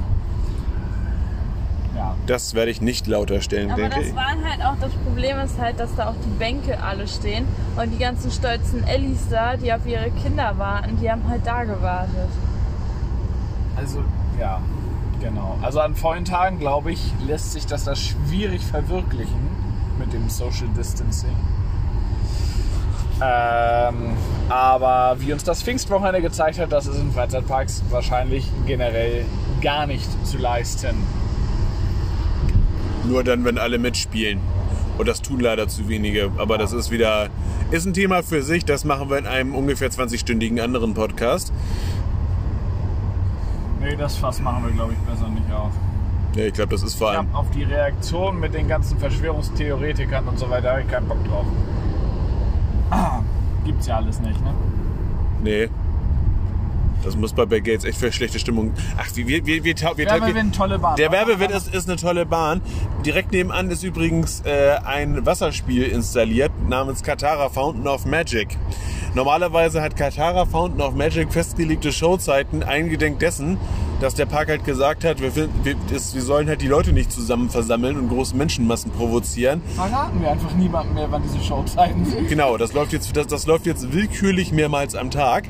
Ja. Das werde ich nicht lauter stellen, Aber denke das ich. waren halt auch, das Problem ist halt, dass da auch die Bänke alle stehen und die ganzen stolzen Ellis da, die auf ihre Kinder warten, die haben halt da gewartet. Also, ja, genau. Also an vollen Tagen, glaube ich, lässt sich das da schwierig verwirklichen mit dem Social Distancing. Ähm, aber wie uns das Pfingstwochenende gezeigt hat, das ist in Freizeitparks wahrscheinlich generell gar nicht zu leisten. Nur dann, wenn alle mitspielen. Und das tun leider zu wenige. Aber das ist wieder, ist ein Thema für sich. Das machen wir in einem ungefähr 20-stündigen anderen Podcast. Nee, das Fass machen wir, glaube ich, besser nicht auf. Ja, ich glaube, das ist vor Ich allem. habe auf die Reaktion mit den ganzen Verschwörungstheoretikern und so weiter habe ich keinen Bock drauf. Ah, *clears throat* gibt's ja alles nicht, ne? Nee. Das muss bei Bill Gates echt für schlechte Stimmung. Ach, wir, wir, wir, wir, wir, wir, Werbewind, tolle Bahn. Der Werbewind ist, ist eine tolle Bahn. Direkt nebenan ist übrigens äh, ein Wasserspiel installiert namens Katara Fountain of Magic. Normalerweise hat Katara Fountain of Magic festgelegte Showzeiten eingedenk dessen, dass der Park halt gesagt hat, wir, wir, wir sollen halt die Leute nicht zusammen versammeln und große Menschenmassen provozieren. Verraten wir einfach niemandem mehr, wann diese Showzeiten sind. Genau, das läuft jetzt, das, das läuft jetzt willkürlich mehrmals am Tag.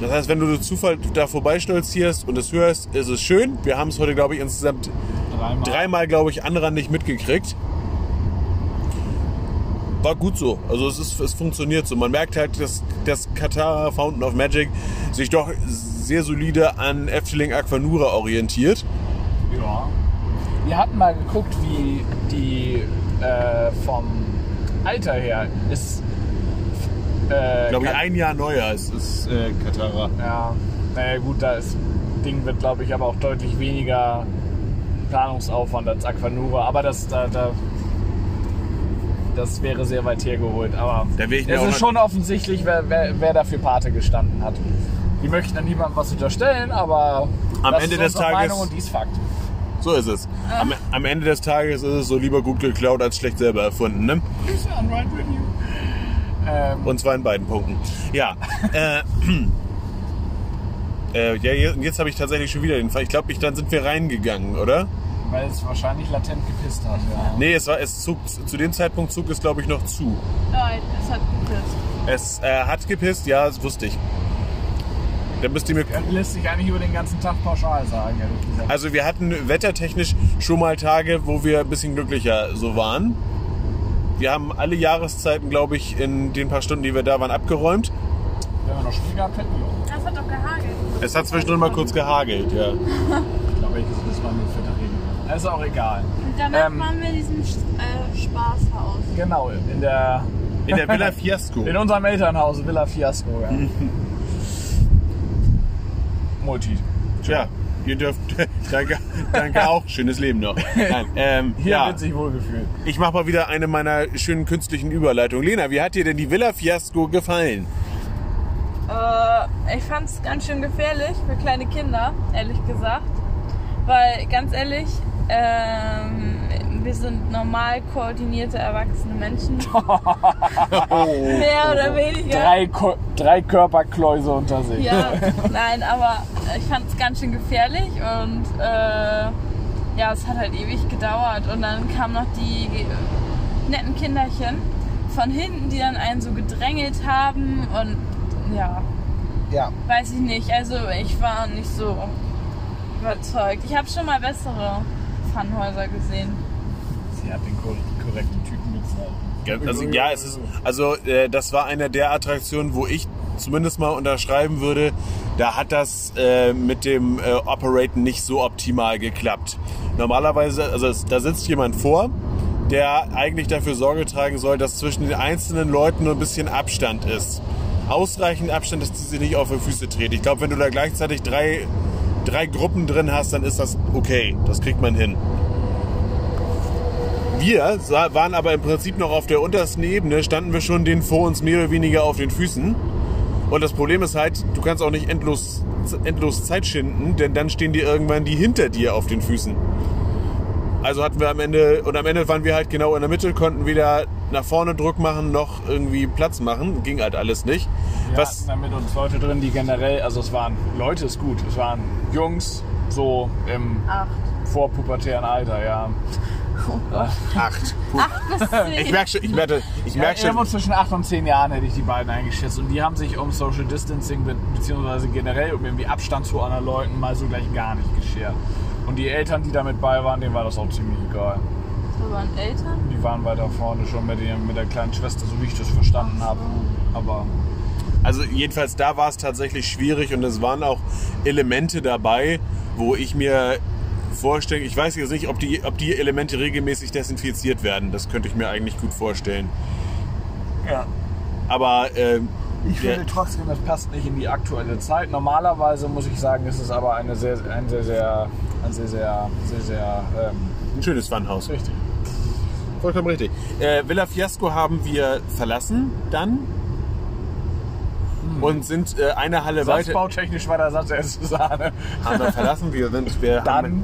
Das heißt, wenn du durch Zufall da vorbeistolzierst und es hörst, ist es schön. Wir haben es heute, glaube ich, insgesamt Dreimal. dreimal, glaube ich, anrandig mitgekriegt. War gut so. Also es, ist, es funktioniert so. Man merkt halt, dass das Katara Fountain of Magic sich doch sehr solide an Efteling Aquanura orientiert. Ja. Wir hatten mal geguckt, wie die äh, vom Alter her ist. Äh, Glaube ich, ein Jahr neuer ist, ist äh, Katara. Ja, naja gut, das Ding wird glaube ich aber auch deutlich weniger Planungsaufwand als Aquanura. Aber das, da, da, das wäre sehr weit hergeholt. Aber Da es ist schon offensichtlich, wer, wer, wer dafür Pate gestanden hat. Die möchten dann niemandem was unterstellen, aber Am das Ende ist des Tages- Meinung und dies Fakt. So ist es. Am, am Ende des Tages ist es so lieber gut geklaut als schlecht selber erfunden. Ne? Ähm, Und zwar in beiden Punkten. Ja. *laughs* äh, *clears throat* äh, ja je- jetzt habe ich tatsächlich schon wieder den Fall. Ich glaube, ich, dann sind wir reingegangen, oder? Weil es wahrscheinlich latent gepisst hat. Ja. Nee, es war, es zog, zu dem Zeitpunkt zog es, glaube ich, noch zu. Nein, es hat gepisst. Es äh, hat gepisst, ja, das wusste ich. Da müsst ihr mir. Das lässt sich eigentlich über den ganzen Tag pauschal sagen, ehrlich gesagt. Also wir hatten wettertechnisch schon mal Tage, wo wir ein bisschen glücklicher so waren. Wir haben alle Jahreszeiten, glaube ich, in den paar Stunden, die wir da waren, abgeräumt. Wenn wir noch Schnee gehabt hätten, ja. Das hat doch gehagelt. Es hat zwischendurch mal kurz gehagelt, ja. Ich glaube, ich, das war nur fetter Regen. Das ist auch egal. Und danach Ähm. waren wir in diesem äh, Spaßhaus. Genau, in der In der Villa *laughs* Fiasco. in unserem Elternhaus Villa Fiasco. Ja. *laughs* Multi. Ja, ihr dürft. *laughs* danke, danke auch. Schönes Leben noch. Nein, ähm, *laughs* Hier ja, wird sich wohlgefühlt. ich mache mal wieder eine meiner schönen künstlichen Überleitungen. Lena, wie hat dir denn die Villa Fiasco gefallen? Äh, ich fand es ganz schön gefährlich für kleine Kinder, ehrlich gesagt. Weil, ganz ehrlich, ähm, wir sind normal koordinierte erwachsene Menschen. *laughs* *laughs* Mehr oder weniger. Drei, Ko drei Körperkläuse unter sich. Ja, nein, aber ich fand es ganz schön gefährlich und äh, ja, es hat halt ewig gedauert. Und dann kamen noch die netten Kinderchen von hinten, die dann einen so gedrängelt haben und ja, Ja. weiß ich nicht. Also ich war nicht so überzeugt. Ich habe schon mal bessere Funhäuser gesehen. Sie hat den kor korrekten Typen gezeigt. Also ja, es ist also äh, das war eine der Attraktionen, wo ich zumindest mal unterschreiben würde, da hat das äh, mit dem äh, Operaten nicht so optimal geklappt. Normalerweise, also es, da sitzt jemand vor, der eigentlich dafür Sorge tragen soll, dass zwischen den einzelnen Leuten nur ein bisschen Abstand ist. Ausreichend Abstand, dass sie sich nicht auf die Füße treten. Ich glaube, wenn du da gleichzeitig drei, drei Gruppen drin hast, dann ist das okay. Das kriegt man hin. Wir waren aber im Prinzip noch auf der untersten Ebene, standen wir schon denen vor uns mehr oder weniger auf den Füßen. Und das Problem ist halt, du kannst auch nicht endlos, endlos Zeit schinden, denn dann stehen dir irgendwann die hinter dir auf den Füßen. Also hatten wir am Ende, und am Ende waren wir halt genau in der Mitte, konnten weder nach vorne Druck machen, noch irgendwie Platz machen. Ging halt alles nicht. Wir Was, hatten da mit uns Leute drin, die generell, also es waren, Leute ist gut, es waren Jungs, so im Acht. vorpubertären Alter, ja. Acht. Bis *laughs* Ich zehn. merke schon, ich merke, ich Ja, merk schon, irgendwo zwischen 8 und 10 Jahren hätte ich die beiden eingeschätzt. Und die haben sich um Social Distancing be beziehungsweise generell um irgendwie Abstand zu anderen Leuten mal so gleich gar nicht geschert. Und die Eltern, die damit bei waren, denen war das auch ziemlich egal. So waren Eltern. Die waren weiter vorne schon mit, dem, mit der kleinen Schwester, so wie ich das verstanden habe. Aber Also jedenfalls da war es tatsächlich schwierig und es waren auch Elemente dabei, wo ich mir vorstelle, ich weiß jetzt nicht, ob die, ob die Elemente regelmäßig desinfiziert werden. Das könnte ich mir eigentlich gut vorstellen. ja. Aber ähm, Ich finde trotzdem, das passt nicht in die aktuelle Zeit. Normalerweise muss ich sagen, ist es aber eine sehr, ein sehr, sehr, ein sehr, sehr, sehr, sehr, ähm, ein schönes Funhaus. richtig. Vollkommen richtig. Äh, Villa Fiasco haben wir verlassen dann und sind äh, eine Halle weiter. Satzbautechnisch war der Satz erst Sahne. *laughs* Haben wir verlassen. Wir sind wir Dann haben,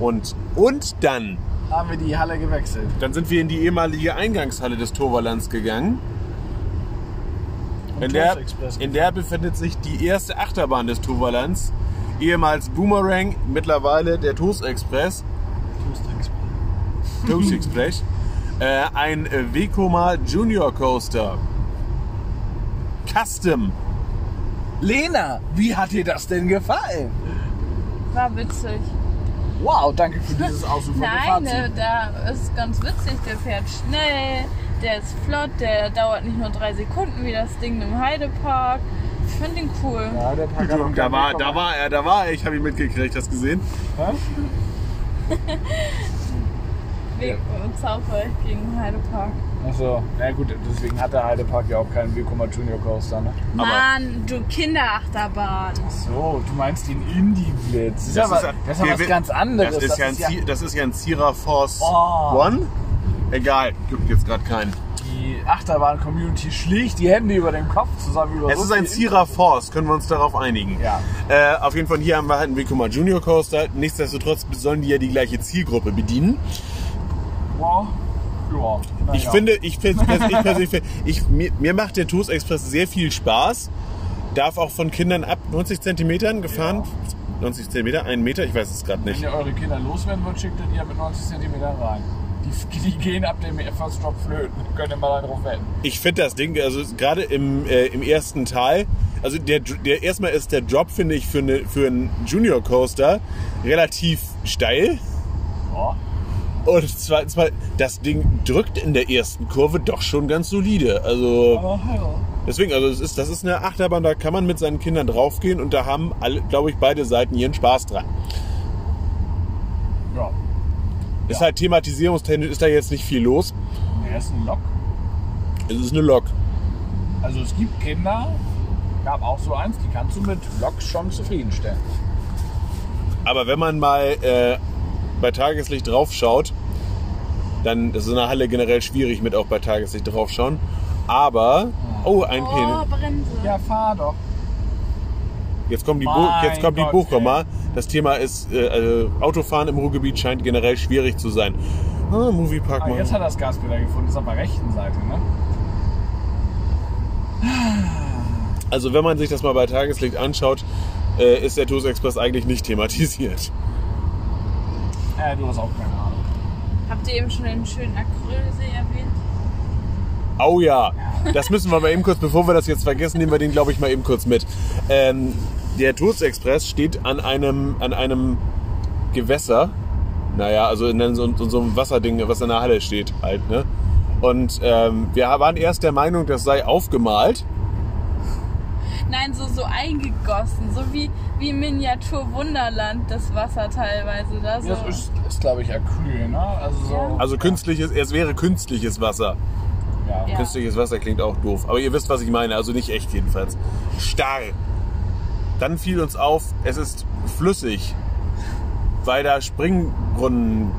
und und dann haben wir die Halle gewechselt. Dann sind wir in die ehemalige Eingangshalle des Toverlands gegangen. In der, in der befindet sich die erste Achterbahn des Toverlands. Ehemals Boomerang, mittlerweile der Toast Express. Toast Express. Äh, ein äh, Vekoma Junior Coaster. Custom. Lena, wie hat dir das denn gefallen? War witzig. Wow, danke für dieses *laughs* ausufernde Nein, Fazit. da ist ganz witzig. Der fährt schnell, der ist flott, der dauert nicht nur drei Sekunden wie das Ding im Heidepark. Ich finde ihn cool. Ja, der Park hat auch Da war, da war er, da war er. Ich habe ihn mitgekriegt, hast du gesehen? Hä? *laughs* Weg und Zauber gegen Heidepark. Achso, na gut, deswegen hat der Heidepark ja auch keinen Vekoma Junior Coaster, ne? Aber- Mann, du Kinderachterbahn. So, du meinst den Indie-Blitz. Das ist ja Das was, ist ja- das ist ja was ganz anderes. Das ist, ja, ein, ja Zi- das ist ja ein Sierra Force Oh. One. Egal, gibt jetzt gerade keinen. die Achterbahn-Community schlägt die Hände über den Kopf zusammen über Es so ist ein Sierra Force, können wir uns darauf einigen. Ja. Äh, auf jeden Fall hier haben wir halt einen Vekoma Junior Coaster. Nichtsdestotrotz sollen die ja die gleiche Zielgruppe bedienen. Wow. Ja, Ich ja. finde, ich, *laughs* ich persönlich, ich, mir, mir macht der Toast Express sehr viel Spaß. Darf auch von Kindern ab 90 Zentimetern gefahren 90 Zentimeter, einen Meter, ich weiß es gerade Wenn nicht. ihr eure Kinder loswerden wollt, schickt ihr die ja mit 90 cm rein. Die, die gehen ab dem First Drop flöten. Könnt ihr mal darauf wetten. Ich finde das Ding, also gerade im, äh, im ersten Teil, also der, der erstmal ist der Drop, finde ich, für, eine, für einen Junior Coaster relativ steil. Ja. Und zweitens mal, das Ding drückt in der ersten Kurve doch schon ganz solide. Also Aber ja. deswegen, also es ist, das ist eine Achterbahn, da kann man mit seinen Kindern draufgehen und da haben alle, glaube ich, beide Seiten ihren Spaß dran. ja. Ist halt thematisierungstechnisch ist da jetzt nicht viel los. Der ist ein Lok. Es ist eine Lok. Also es gibt Kinder, gab auch so eins, die kannst du mit Loks schon zufriedenstellen. Aber wenn man mal äh, bei Tageslicht draufschaut, dann das ist in der Halle generell schwierig mit auch bei Tageslicht draufschauen. Aber, oh, ein Oh, Penis. Bremse. Ja, fahr doch. Jetzt kommt die, Mein jetzt kommt die Gott, Buchkomma. Das Thema ist, äh, äh, Autofahren im Ruhrgebiet scheint generell schwierig zu sein. Ah, Moviepark Ah, mal. jetzt hat er das Gaspedal gefunden, ist auf der rechten Seite, ne? Also wenn man sich das mal bei Tageslicht anschaut, äh, ist der TUS Express eigentlich nicht thematisiert. Äh, du hast auch keine Ahnung. Habt ihr eben schon den schönen Acrylsee erwähnt? Oh ja, das müssen wir mal eben kurz, bevor wir das jetzt vergessen, nehmen wir den, glaube ich, mal eben kurz mit. Ähm, der TUS Express steht an einem, an einem Gewässer. Naja, also in so, in so einem Wasserding, was in der Halle steht halt. Ne? Und ähm, wir waren erst der Meinung, das sei aufgemalt. Nein, so, so eingegossen. So wie, wie Miniatur-Wunderland, das Wasser teilweise. Da so. Das ist, ist glaube ich, Acryl, ne? Also so. Ja. Also künstliches, es wäre künstliches Wasser. Ja. Ja. Künstliches Wasser klingt auch doof. Aber ihr wisst, was ich meine. Also nicht echt jedenfalls. Starr. Dann fiel uns auf, es ist flüssig. Weil da Springbrunnen,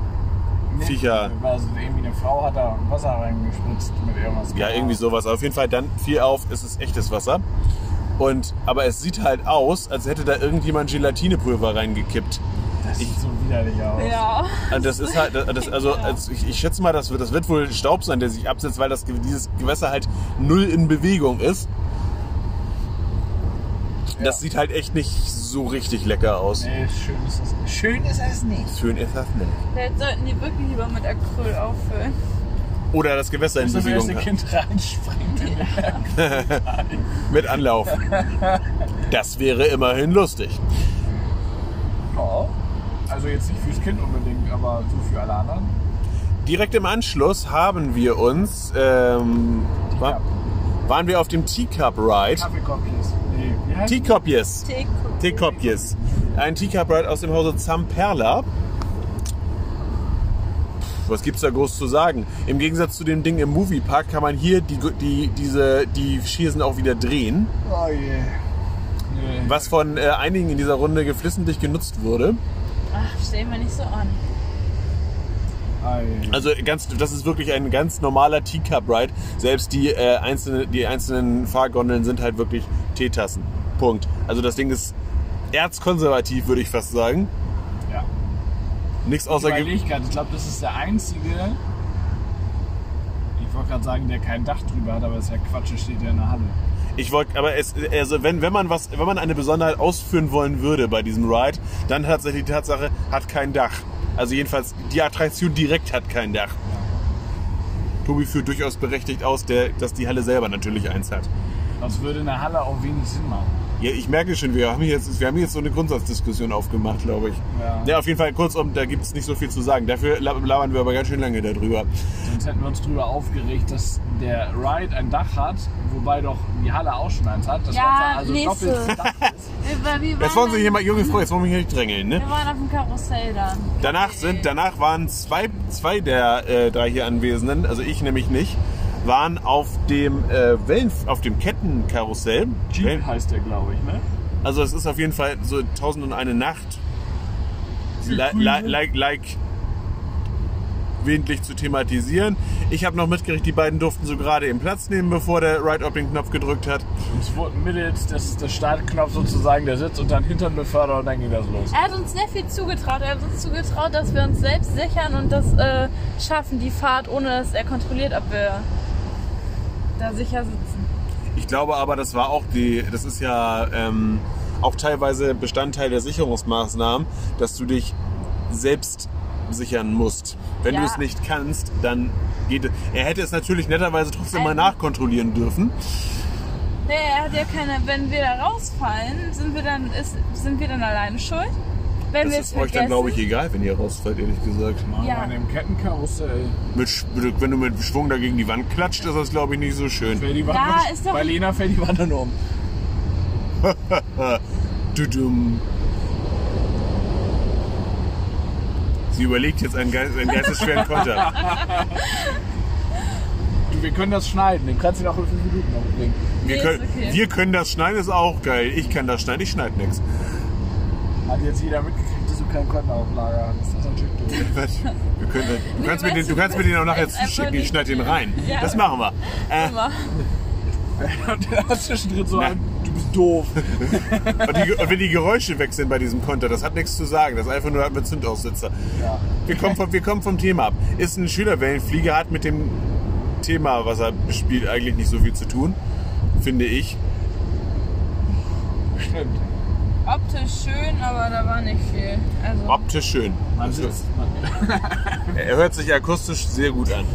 Viecher. Also irgendwie eine Frau hat da Wasser reingespritzt mit irgendwas. ja irgendwie sowas. Auf jeden Fall dann fiel auf, es ist echtes Wasser. Und, aber es sieht halt aus, als hätte da irgendjemand Gelatинepulver reingekippt. Das sieht so widerlich aus. Ja. Und das ist halt, das, also, also ich, ich schätze mal, das wird, das wird wohl Staub sein, der sich absetzt, weil das, dieses Gewässer halt null in Bewegung ist. Das Ja. sieht halt echt nicht so richtig lecker aus. Nee, schön ist es. Schön ist es nicht. Schön ist das nicht. Vielleicht sollten die wirklich lieber mit Acryl auffüllen. Oder das Gewässer in Bewegung kann. Kind *laughs* reinspringt in den *laughs* mit Anlauf. Das wäre immerhin lustig. Ja. Also jetzt nicht fürs Kind unbedingt, aber so für alle anderen. Direkt im Anschluss haben wir uns, ähm, wa- waren wir auf dem Teacup Ride. Kaffeekopjes. Nee, wie heißt Teacupies. Teko. Teacupies. Ein Teacup Ride aus dem Hause Zamperla. Was gibt's da groß zu sagen? Im Gegensatz zu dem Ding im Moviepark kann man hier die, die, diese, die Schiersen auch wieder drehen. Oh je. Nee. Was von äh, einigen in dieser Runde geflissentlich genutzt wurde. Ach, stell mir nicht so an. Also ganz, das ist wirklich ein ganz normaler Teacup Ride. Selbst die, äh, einzelne, die einzelnen Fahrgondeln sind halt wirklich Teetassen. Punkt. Also das Ding ist erzkonservativ, würde ich fast sagen. Nichts Ich außer überlege gerade, ich glaube, das ist der einzige. Ich wollte gerade sagen, der kein Dach drüber hat, aber das ist ja Quatsch, steht ja in der Halle. Ich wollte, aber es, also wenn, wenn man was, wenn man eine Besonderheit ausführen wollen würde bei diesem Ride, dann tatsächlich die Tatsache, hat kein Dach. Also jedenfalls die Attraktion direkt hat kein Dach. Tobi führt durchaus berechtigt aus, der, dass die Halle selber natürlich eins hat. Das würde in der Halle auch wenig Sinn machen. Ja, ich merke schon, wir haben hier jetzt, wir haben hier jetzt so eine Grundsatzdiskussion aufgemacht, glaube ich. Ja. Ja, auf jeden Fall, kurzum, da gibt es nicht so viel zu sagen. Dafür la- labern wir aber ganz schön lange darüber. Sonst hätten wir uns drüber aufgeregt, dass der Ride ein Dach hat, wobei doch die Halle auch schon eins hat. Das Ja, also nächste. Dach *laughs* ist. Wir, wir, Jetzt wollen sich hier mal, junge Frau, jetzt wollen wir mich nicht drängeln, ne? wir waren auf dem Karussell dann. Danach sind, danach waren zwei, zwei der äh, drei hier Anwesenden, also ich nämlich nicht, waren auf dem äh, Wellen, auf dem Kettenkarussell. Jeep Wellen- heißt der, glaube ich, ne? Also es ist auf jeden Fall so tausend und eine Nacht. Li- li- like, like wesentlich zu thematisieren. Ich habe noch mitgekriegt, die beiden durften so gerade eben Platz nehmen, bevor der Ride auf den Knopf gedrückt hat. Uns wurde mittels des, des Startknopfs sozusagen der Sitz und dann Hintern befördert und dann ging das los. Er hat uns sehr viel zugetraut. Er hat uns zugetraut, dass wir uns selbst sichern und das äh, schaffen, die Fahrt, ohne dass er kontrolliert, ob wir da sicher sitzen. Ich glaube aber, das war auch die, das ist ja ähm, auch teilweise Bestandteil der Sicherungsmaßnahmen, dass du dich selbst sichern musst. Wenn Ja. du es nicht kannst, dann geht es. Er hätte es natürlich netterweise trotzdem mal Ähm. nachkontrollieren dürfen. Nee, er hat ja keine. Wenn wir da rausfallen, sind wir dann, ist, sind wir dann alleine schuld? Wenn Das wir ist es euch vergessen. dann, glaube ich, egal, wenn ihr rausfällt, ehrlich gesagt. Mal Ja. an dem Kettenkarussell. Mit, wenn du mit Schwung da gegen die Wand klatscht, ist das, glaube ich, nicht so schön. Fällt die Wand Da runter. ist doch- Bei Lena fällt die Wand dann um. *laughs* Dudum. Sie überlegt jetzt einen, geist, einen geistesschweren Konter. Du, wir können das schneiden. Den kannst du noch in fünf Minuten noch bringen. Wir Nee, können, ist okay. wir können das schneiden, ist auch geil. Ich kann das schneiden, ich schneide nichts. Hat jetzt jeder mitgekriegt, dass du keinen Konten auf Lager hast. Das ist natürlich doof. Wir können, du, kannst mir den, du kannst mir den auch nachher zuschicken, ich schneide den rein. Ja. Das machen wir. Äh, Immer. *laughs* Und der hat zwischendrin so ein, bist doof. *laughs* und, die, und wenn die Geräusche weg sind bei diesem Konter, das hat nichts zu sagen. Das ist einfach nur mit Zündaussitzer. Ja. Wir kommen, vom, wir kommen vom Thema ab. Ist ein Schülerwellenflieger, hat mit dem Thema, was er spielt, eigentlich nicht so viel zu tun, finde ich. Stimmt. Optisch schön, aber da war nicht viel. Also, Optisch schön. Man Also, sitzt. *laughs* Er hört sich akustisch sehr gut an.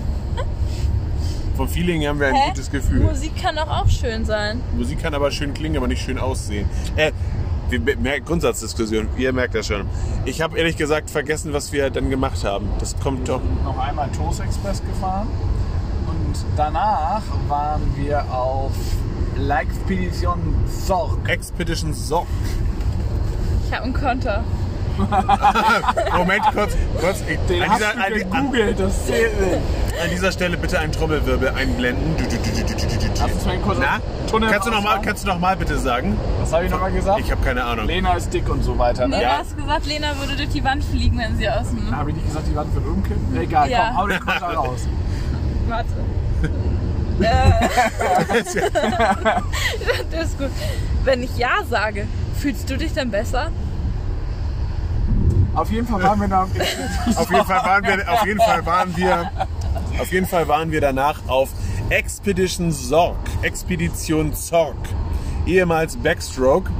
Vom Feeling haben wir ein hä? gutes Gefühl. Musik kann doch auch schön sein. Musik kann aber schön klingen, aber nicht schön aussehen. Äh, wir merken Grundsatzdiskussion, ihr merkt das schon. Ich habe ehrlich gesagt vergessen, was wir dann gemacht haben. Das kommt doch. noch einmal Toast Express gefahren. Und danach waren wir auf L'expedition Sorg. Expedition Sock. Ich habe einen Konter. *laughs* Moment, kurz, kurz. Ich, Den an, hast dieser, du an, an, das zählt an dieser Stelle bitte einen Trommelwirbel einblenden. Du, du, du, du, du, du, du. Lass uns mal kurz Na? Tunnel Kannst du, noch mal, kannst du noch mal bitte sagen? Was habe ich nochmal gesagt? Ich habe keine Ahnung. Lena ist dick und so weiter, ne? Nee, Ja. du hast gesagt, Lena würde durch die Wand fliegen, wenn sie aus dem. Habe ich nicht gesagt, die Wand wird umkippen? Egal, Ja. komm, hau den Konter *laughs* raus. Warte. *laughs* äh, das ist gut. Wenn ich Ja sage, fühlst du dich dann besser? Auf jeden Fall waren wir da. Auf jeden Fall waren wir, auf jeden Fall waren wir, auf jeden Fall waren wir danach auf Expedition Zorg, Expedition Zorg, ehemals Backstroke.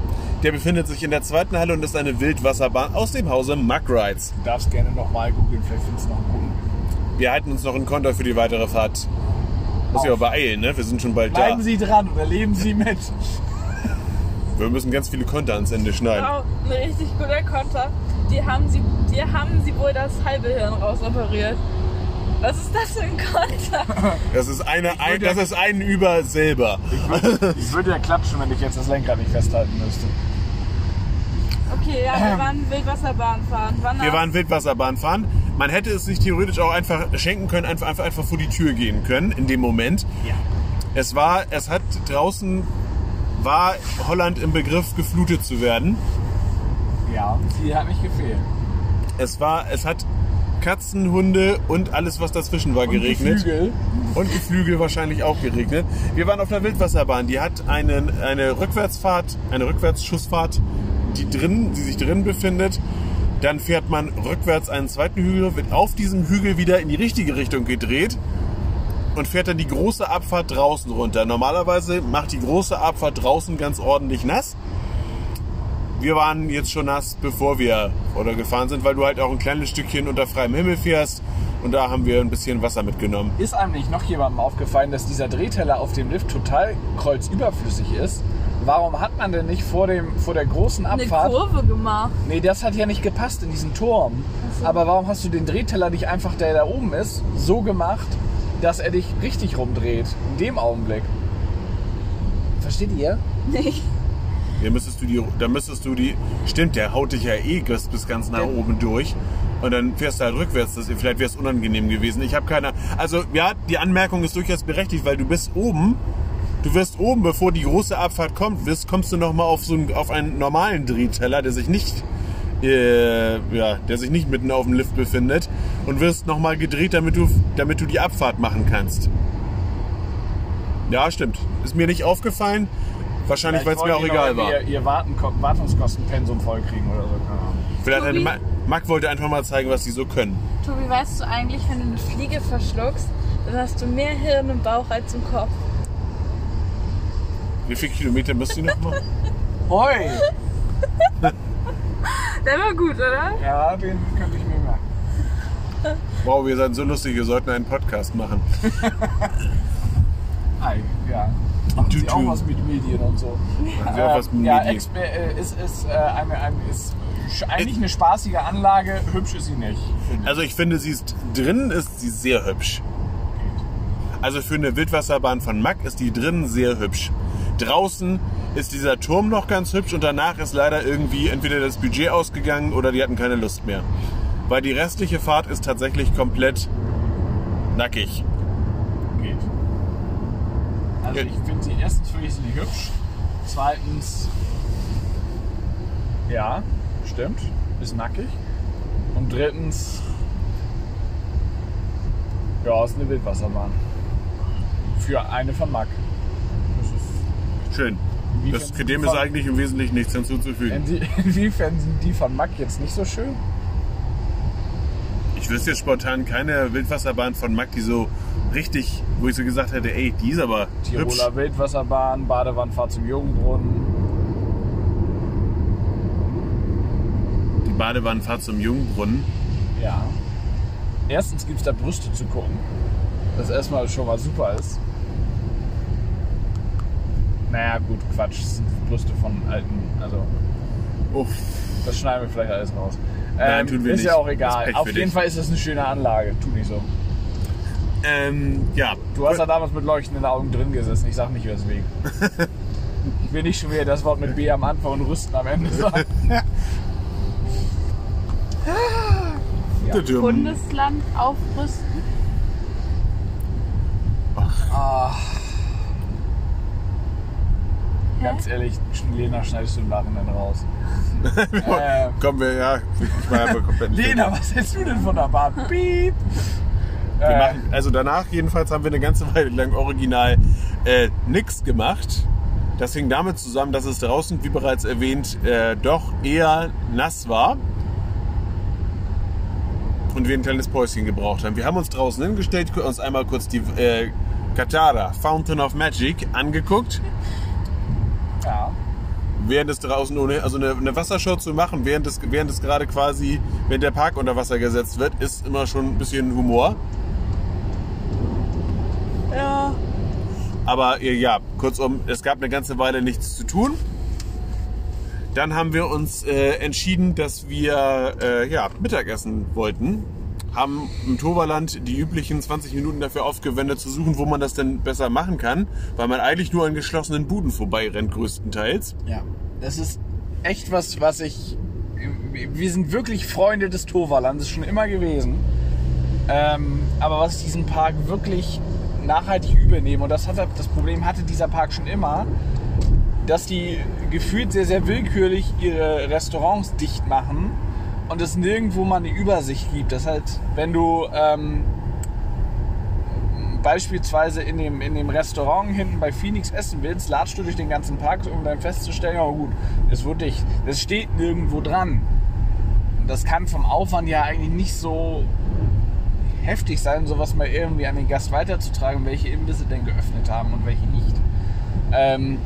Der befindet sich in der zweiten Halle und ist eine Wildwasserbahn aus dem Hause Muck Rides. Du darfst gerne nochmal googeln, vielleicht findest du noch einen guten. Wir halten uns noch in Konter für die weitere Fahrt. Muss ich aber beeilen, ne? Wir sind schon bald da. Bleiben Sie dran und erleben Sie mit. Wir müssen ganz viele Konter ans Ende schneiden. Wow, ein richtig guter Konter. Die haben sie, die haben sie wohl das halbe Hirn rausoperiert. Was ist das für ein Konter? *laughs* Das ist eine, ein, das ist ein über selber. Ich würde ja klatschen, wenn ich jetzt das Lenkrad nicht festhalten müsste. Okay, ja, wir waren Wildwasserbahn fahren. Wann Wir waren Wildwasserbahn fahren. Man hätte es sich theoretisch auch einfach schenken können, einfach, einfach, einfach vor die Tür gehen können in dem Moment. Ja. Es war, es hat draußen war Holland im Begriff geflutet zu werden. Ja, viel hat nicht gefehlt. Es war, es hat Katzen, Hunde und alles, was dazwischen war, Und geregnet. Geflügel. Und Geflügel wahrscheinlich auch geregnet. Wir waren auf einer Wildwasserbahn, die hat einen, eine Rückwärtsfahrt, eine Rückwärtsschussfahrt, die drin, die sich drin befindet. Dann fährt man rückwärts einen zweiten Hügel, wird auf diesem Hügel wieder in die richtige Richtung gedreht und fährt dann die große Abfahrt draußen runter. Normalerweise macht die große Abfahrt draußen ganz ordentlich nass. Wir waren jetzt schon nass, bevor wir oder gefahren sind, weil du halt auch ein kleines Stückchen unter freiem Himmel fährst. Und da haben wir ein bisschen Wasser mitgenommen. Ist einem nicht noch jemandem aufgefallen, dass dieser Drehteller auf dem Lift total kreuzüberflüssig ist? Warum hat man denn nicht vor, dem, vor der großen eine Abfahrt... Kurve gemacht. Nee, das hat ja nicht gepasst in diesen Turm. so. Aber warum hast du den Drehteller nicht einfach, der da oben ist, so gemacht, dass er dich richtig rumdreht? In dem Augenblick. Versteht ihr? Nicht. Da müsstest du die, da müsstest du die, stimmt, der haut dich ja eh bis, bis ganz nach oben durch. Und dann fährst du halt rückwärts. Das, vielleicht wäre es unangenehm gewesen. Ich habe keine, also ja, die Anmerkung ist durchaus berechtigt, weil du bist oben, du wirst oben, bevor die große Abfahrt kommt, wirst, kommst du nochmal auf so einen, auf einen normalen Drehteller, der sich nicht, äh, ja, der sich nicht mitten auf dem Lift befindet und wirst nochmal gedreht, damit du, damit du die Abfahrt machen kannst. Ja, stimmt. Ist mir nicht aufgefallen. Wahrscheinlich, weil es mir auch egal war. Ihr, ihr Warten, Wartungskostenpensum vollkriegen oder so. Keine Ahnung. Vielleicht eine Tobi? Ma Mac wollte einfach mal zeigen, was sie so können. Tobi, weißt du eigentlich, wenn du eine Fliege verschluckst, dann hast du mehr Hirn im Bauch als im Kopf. Wie viele Kilometer müsst ihr noch machen? *laughs* Hoi! *laughs* Der war gut, oder? Ja, den könnte ich mir merken. Wow, wir sind so lustig, wir sollten einen Podcast machen. *laughs* Ei, ja. Machen Du, Sie auch was mit Medien und so. Machen Sie auch was mit ja, Medien? Exper äh, ist, ist, äh, eine, eine, ist eigentlich eine spaßige Anlage. Hübsch ist sie nicht. Also ich finde, sie ist drinnen ist sie sehr hübsch. Also für eine Wildwasserbahn von Mack ist die drinnen sehr hübsch. Draußen ist dieser Turm noch ganz hübsch und danach ist leider irgendwie entweder das Budget ausgegangen oder die hatten keine Lust mehr. Weil die restliche Fahrt ist tatsächlich komplett nackig. Also Ja. ich finde sie erstens finde ich sie nicht hübsch. Zweitens, ja, stimmt, ist nackig. Und drittens, ja, ist eine Wildwasserbahn. Für eine von Mack. Das ist, Schön. Das, dem ist eigentlich im Wesentlichen nichts hinzuzufügen. Inwie- *laughs* inwiefern sind die von Mack jetzt nicht so schön? Ich wüsste jetzt spontan keine Wildwasserbahn von Mack, die so richtig, wo ich so gesagt hätte, ey, die ist aber hübsch. Tiroler Wildwasserbahn, Badewannfahrt zum Jungenbrunnen. Die Badewannenfahrt zum Jungbrunnen. Ja. Erstens gibt es da Brüste zu gucken. Das erstmal schon mal super ist. Naja, gut, Quatsch. Das sind Brüste von alten. Also, Uff. das schneiden wir vielleicht alles raus. Nein, Ähm, tun wir ist nicht. ja auch egal. Auf jeden dich. Fall ist das eine schöne Anlage. Tu nicht so. Ähm, ja. Du hast ja damals mit leuchtenden Augen drin gesessen. Ich sag nicht weswegen. *laughs* ich will nicht schon wieder das Wort mit B am Anfang und Rüsten am Ende sagen. *laughs* Tudum. Bundesland aufrüsten. Ah. Ganz ehrlich, Lena, schneidest du im Nachhinein raus. *laughs* äh, Kommen wir, ja, ich meine komplett. Lena, was hältst du denn von der Bahn? Piep! Wir Äh, machen, also danach jedenfalls haben wir eine ganze *laughs* Weile lang original äh, nichts gemacht. Das hing damit zusammen, dass es draußen, wie bereits erwähnt, äh, doch eher nass war. Und wir ein kleines Päuschen gebraucht haben. Wir haben uns draußen hingestellt, uns einmal kurz die äh, Katara, Fountain of Magic, angeguckt. ja. während es draußen ohne, also eine, eine Wassershow zu machen, während es, während es gerade quasi, wenn der Park unter Wasser gesetzt wird, ist immer schon ein bisschen Humor. Ja. Aber äh, ja, kurzum, es gab eine ganze Weile nichts zu tun. Dann haben wir uns äh, entschieden, dass wir äh, ja, Mittagessen wollten. Haben im Toverland die üblichen 20 Minuten dafür aufgewendet, zu suchen, wo man das denn besser machen kann, weil man eigentlich nur an geschlossenen Buden vorbeirennt, größtenteils. Ja. Das ist echt was, was ich. Wir sind wirklich Freunde des Toverlandes schon immer gewesen. Ähm, aber was diesen Park wirklich nachhaltig übernehme, und das, hat, das Problem hatte dieser Park schon immer, dass die gefühlt sehr, sehr willkürlich ihre Restaurants dicht machen und es nirgendwo mal eine Übersicht gibt. Das heißt, wenn du ähm, beispielsweise in dem, in dem Restaurant hinten bei Phoenix essen willst, ladst du durch den ganzen Park, um dann festzustellen, oh gut, das wurde dicht. Das steht nirgendwo dran. Das kann vom Aufwand ja eigentlich nicht so heftig sein, sowas mal irgendwie an den Gast weiterzutragen, welche Imbisse denn geöffnet haben und welche nicht. Ähm,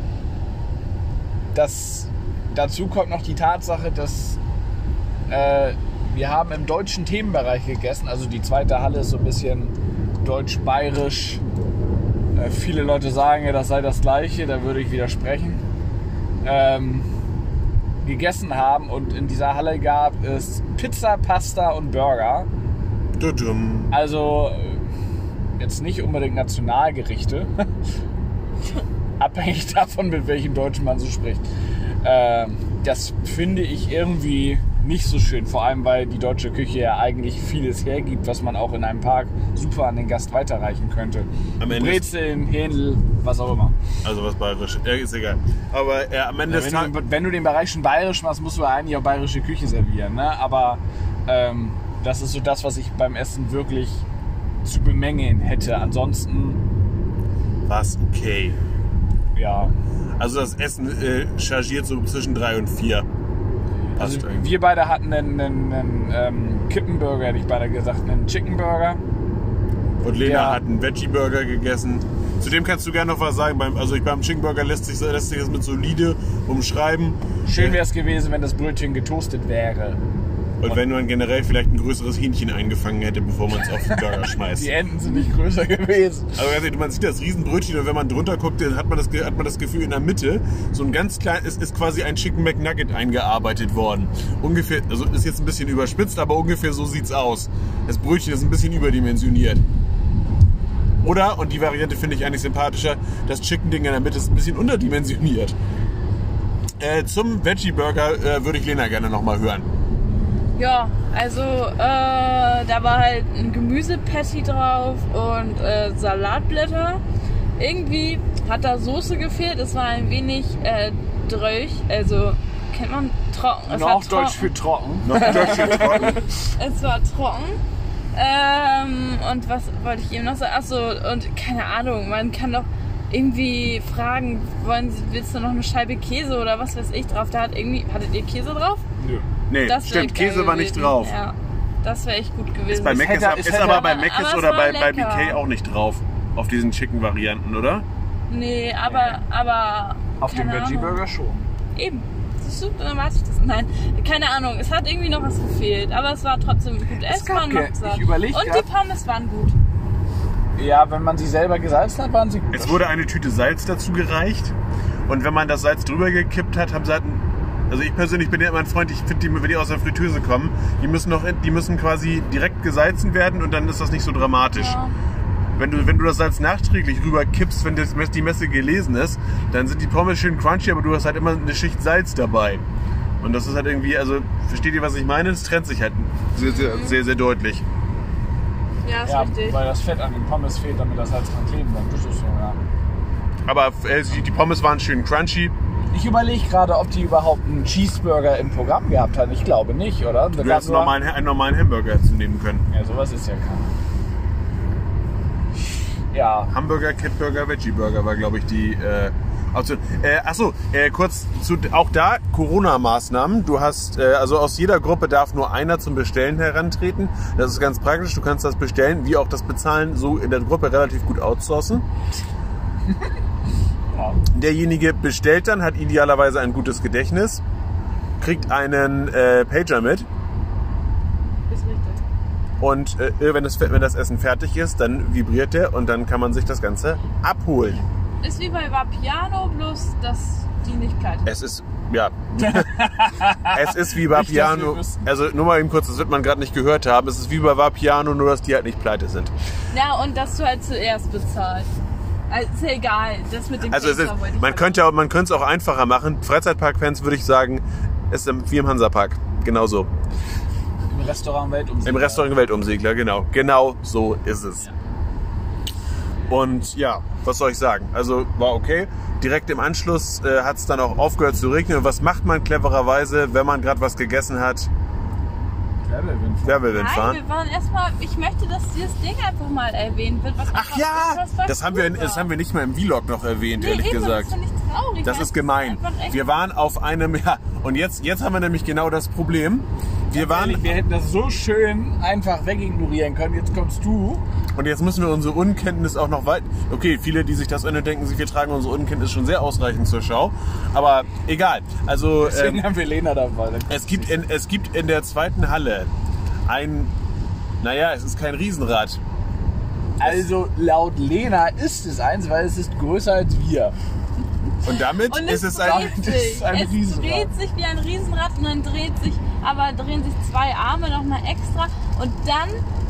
das, dazu kommt noch die Tatsache, dass äh, wir haben im deutschen Themenbereich gegessen. Also die zweite Halle ist so ein bisschen deutsch-bayerisch. Äh, viele Leute sagen ja, das sei das gleiche, da würde ich widersprechen. Ähm, gegessen haben und in dieser Halle gab es Pizza, Pasta und Burger. Also äh, jetzt nicht unbedingt Nationalgerichte. *laughs* Abhängig davon, mit welchem Deutschen man so spricht. Ähm, das finde ich irgendwie nicht so schön. Vor allem, weil die deutsche Küche ja eigentlich vieles hergibt, was man auch in einem Park super an den Gast weiterreichen könnte. Am Ende Brezeln, Händel, was auch immer. Also was bayerisch. Ja, ist egal. Aber äh, am Ende des Wenn Tages. du, wenn du den Bereich schon bayerisch machst, musst du eigentlich auch bayerische Küche servieren. Ne? Aber ähm, das ist so das, was ich beim Essen wirklich zu bemängeln hätte. Ansonsten, war es okay. ja. Also das Essen äh, chargiert so zwischen drei und vier. Passt Also eigentlich. wir beide hatten einen, einen, einen ähm, Kippenburger, hätte ich beide gesagt, einen Chickenburger. Und Lena ja. hat einen Veggie-Burger gegessen. Zudem kannst du gerne noch was sagen. Beim, also ich, beim Chicken Burger lässt sich, lässt sich das mit solide umschreiben. Schön wäre es gewesen, wenn das Brötchen getoastet wäre. Und wenn man generell vielleicht ein größeres Hähnchen eingefangen hätte, bevor man es auf den Burger *laughs* schmeißt. Die Enten sind nicht größer gewesen. Also ehrlich, man sieht das Riesenbrötchen und wenn man drunter guckt, dann hat man das, hat man das Gefühl, in der Mitte, so ein ganz klein, es ist quasi ein Chicken McNugget eingearbeitet worden. Ungefähr, also ist jetzt ein bisschen überspitzt, aber ungefähr so sieht's aus. Das Brötchen ist ein bisschen überdimensioniert. Oder, und die Variante finde ich eigentlich sympathischer, das Chicken-Ding in der Mitte ist ein bisschen unterdimensioniert. Äh, zum Veggie-Burger äh, würde ich Lena gerne nochmal hören. Ja, also äh, da war halt ein Gemüsepatty drauf und äh, Salatblätter. Irgendwie hat da Soße gefehlt. Es war ein wenig äh, dröch, also kennt man trocken. Es war Norddeutsch trocken. für trocken. Noch ein Deutsches trocken. *laughs* Es war trocken. Ähm, und was wollte ich eben noch sagen? Achso, und keine Ahnung, man kann doch irgendwie fragen, wollen Sie, willst du noch eine Scheibe Käse oder was weiß ich drauf? Da hat irgendwie, hattet ihr Käse drauf? Nö. Nee, Das stimmt, Käse war nicht drauf. Ja, das wäre echt gut gewesen. Ist bei Mc's, hätte- ist hätte- aber bei Mc's oder bei, bei. BK auch nicht drauf. Auf diesen Chicken-Varianten, oder? Nee, aber, aber. Auf dem Veggie. Burger schon. Eben. Du, dann weiß ich das. Nein, keine Ahnung. Es hat irgendwie noch was gefehlt. Aber es war trotzdem gut essbar ich überleg Und die Pommes waren gut. Ja, wenn man sie selber gesalzen hat, waren sie gut. Es wurde eine Tüte Salz dazu gereicht. Und wenn man das Salz drüber gekippt hat, haben sie halt ein- also ich persönlich bin ja immer ein Freund, ich finde die, wenn die aus der Fritteuse kommen, die müssen noch, die müssen quasi direkt gesalzen werden und dann ist das nicht so dramatisch. Ja. Wenn du, wenn du das Salz nachträglich rüber kippst, wenn das, die Messe gelesen ist, dann sind die Pommes schön crunchy, aber du hast halt immer eine Schicht Salz dabei. Und das ist halt irgendwie, also versteht ihr, was ich meine? Es trennt sich halt sehr, sehr, sehr, sehr deutlich. Ja, ist ja, richtig. weil das Fett an den Pommes fehlt, damit das Salz dran kleben bleibt. Das ist so, ja. Aber äh, die Pommes waren schön crunchy. Ich überlege gerade, ob die überhaupt einen Cheeseburger im Programm gehabt haben. Ich glaube nicht, oder? Du hättest normalen, einen normalen Hamburger zu nehmen können. Ja, sowas ist ja kein. Ja, Hamburger, Catburger, Veggie Burger war, glaube ich, die äh, Option. Äh, achso, äh, kurz zu auch da Corona-Maßnahmen. Du hast, äh, also aus jeder Gruppe darf nur einer zum Bestellen herantreten. Das ist ganz praktisch. Du kannst das Bestellen, wie auch das Bezahlen, so in der Gruppe relativ gut outsourcen. Derjenige bestellt dann, hat idealerweise ein gutes Gedächtnis, kriegt einen äh, Pager mit Ist richtig. und äh, wenn, das, wenn das Essen fertig ist, dann vibriert der und dann kann man sich das Ganze abholen. Ist wie bei Vapiano, bloß dass die nicht pleite Es ist, ja. *laughs* es ist wie Vapiano. Also nur mal eben kurz, das wird man gerade nicht gehört haben. Es ist wie bei Vapiano, nur dass die halt nicht pleite sind. Ja, und dass du halt zuerst bezahlst. Also ist ja egal. Das mit dem Also es ist, man könnte auch, man könnte es auch einfacher machen. Freizeitpark-Fans würde ich sagen, ist im- wie im Hansapark. Genauso. Im Restaurant Weltumsegler. Im Restaurant Weltumsegler, genau. Genau so ist es. Und ja, was soll ich sagen? Also war okay. Direkt im Anschluss äh, hat es dann auch aufgehört zu regnen. Und was macht man clevererweise, wenn man gerade was gegessen hat? Will denn Nein, fahren? wir waren erstmal. Ich möchte, dass dieses Ding einfach mal erwähnt wird. Was Ach ja, was voll das haben, wir, das haben wir nicht mal im Vlog noch erwähnt, Nee, ehrlich eben, gesagt. Das ich traurig. Das ist gemein. Wir waren auf einem, *laughs* ja, und jetzt, jetzt haben wir nämlich genau das Problem. Wir waren, Ehrlich, wir hätten das so schön einfach wegignorieren können. Jetzt kommst du. und jetzt müssen wir unsere Unkenntnis auch noch weit. Okay, viele, die sich das ändern, denken sich, wir tragen unsere Unkenntnis schon sehr ausreichend zur Schau. Aber egal. Also, Deswegen ähm, haben wir Lena dabei. es, gibt in, es gibt in der zweiten Halle ein, naja, es ist kein Riesenrad. Also laut Lena ist es eins, weil es ist größer als wir. Und damit Und ist es es ein, *laughs* ist ein es Riesenrad. dreht sich wie ein Riesenrad und dann dreht sich, aber drehen sich zwei Arme nochmal extra und dann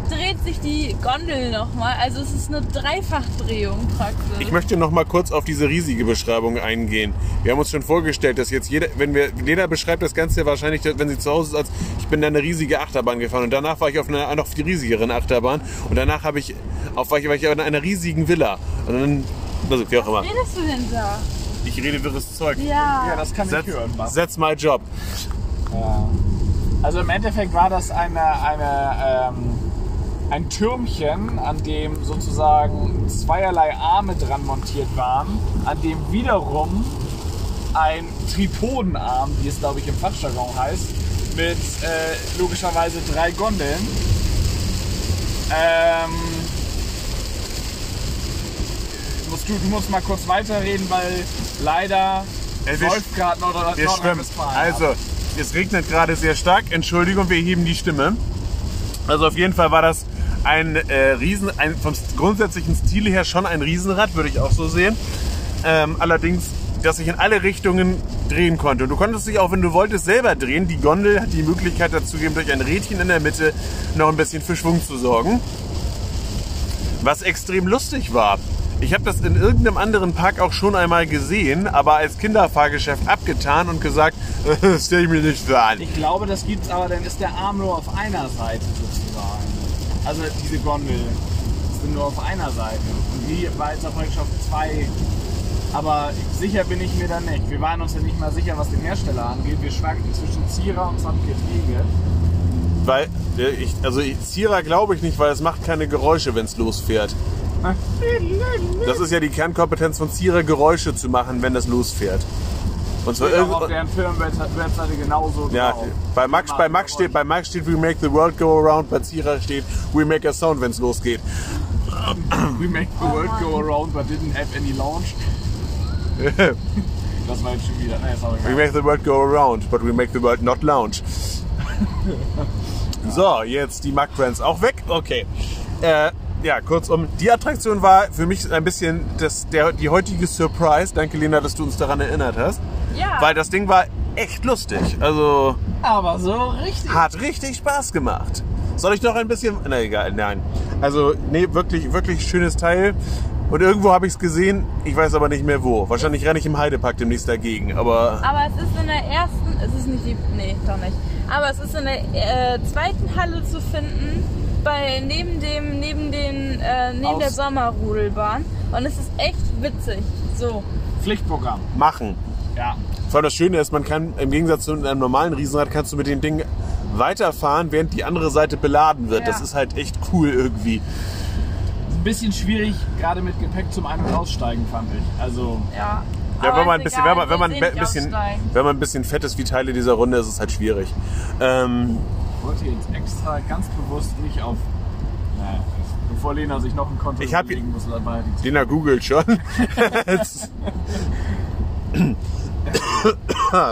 dreht sich die Gondel nochmal. Also es ist eine Dreifachdrehung praktisch. Ich möchte noch mal kurz auf diese riesige Beschreibung eingehen. Wir haben uns schon vorgestellt, dass jetzt jeder, wenn wir, Lena beschreibt das Ganze wahrscheinlich, wenn sie zu Hause ist, als ich bin da eine riesige Achterbahn gefahren und danach war ich auf einer noch viel riesigeren Achterbahn und danach habe ich auf war ich, war ich in einer riesigen Villa und dann, also wie auch immer. Was redest du denn da? Ich rede wirres Zeug. Ja. Ja, das kann ich That's, hören. Mann. that's my job. Ja. Also im Endeffekt war das eine, eine, ähm, ein Türmchen, an dem sozusagen zweierlei Arme dran montiert waren, an dem wiederum ein Tripodenarm, wie es glaube ich im Fachjargon heißt, mit äh, logischerweise drei Gondeln. Ähm, musst du, du musst mal kurz weiterreden, weil leider wir läuft gerade. Nordrhein-Westfalen. Also, es regnet gerade sehr stark. Entschuldigung, wir heben die Stimme. Also auf jeden Fall war das ein äh, Riesen, ein, vom grundsätzlichen Stil her schon ein Riesenrad, würde ich auch so sehen. Ähm, allerdings, dass ich in alle Richtungen drehen konnte. Und du konntest dich auch, wenn du wolltest, selber drehen. Die Gondel hat die Möglichkeit dazu gegeben, durch ein Rädchen in der Mitte noch ein bisschen für Schwung zu sorgen. Was extrem lustig war. Ich habe das in irgendeinem anderen Park auch schon einmal gesehen, aber als Kinderfahrgeschäft abgetan und gesagt, *laughs* das stelle ich mir nicht so an. Ich glaube, das gibt's, aber dann ist der Arm nur auf einer Seite sozusagen. Also diese Gondel ist nur auf einer Seite. Und die war jetzt auf Volkschaft 2. Aber sicher bin ich mir da nicht. Wir waren uns ja nicht mal sicher, was den Hersteller angeht. Wir schwanken zwischen Zierer und Sandgetriege. Weil, äh, ich, also Zierer glaube ich nicht, weil es macht keine Geräusche, wenn es losfährt. Das ist ja die Kernkompetenz von Zierer, Geräusche zu machen, wenn es losfährt. Und zwar auch auf irgendwo, deren Firmenwebseite genauso ja, drauf. bei Max, bei Max steht, bei Max steht, we make the world go around, bei Zierer steht, we make a sound, wenn es losgeht. We make the world go around, but didn't have any launch. *laughs* Das war jetzt schon wieder. Ist auch We make the world go around, but we make the world not lounge. *laughs* So, jetzt die Mac Brands auch weg. Okay. Äh, ja, kurzum, die Attraktion war für mich ein bisschen das, der, die heutige Surprise. Danke, Lena, dass du uns daran erinnert hast. Ja. Weil das Ding war echt lustig. Also Aber so richtig. hat richtig Spaß gemacht. Soll ich noch ein bisschen. Na egal, nein. Also, nee, wirklich, wirklich schönes Teil. Und irgendwo habe ich es gesehen, ich weiß aber nicht mehr wo. Wahrscheinlich renne ich im Heidepark demnächst dagegen. Aber Aber es ist in der ersten, es ist nicht die, nee, doch nicht. Aber es ist in der äh, zweiten Halle zu finden, bei neben dem, neben den, äh, neben Aus- der Sommerrudelbahn. Und es ist echt witzig. So. Pflichtprogramm. machen. Ja. Vor allem das Schöne ist, man kann im Gegensatz zu einem normalen Riesenrad kannst du mit dem Ding weiterfahren, während die andere Seite beladen wird. Ja. Das ist halt echt cool irgendwie. Ein bisschen schwierig, gerade mit Gepäck zum Ein- und Aussteigen, fand ich. Also, Ja. Ja, wenn man bisschen, egal, wenn man, wenn man ein bisschen, wenn man ein bisschen fett ist wie Teile dieser Runde, ist es halt schwierig. Ähm, wollte jetzt extra ganz bewusst nicht auf. Naja, bevor Lena sich noch ein Konto Ich überlegen muss, dabei die Lena googelt schon. *laughs*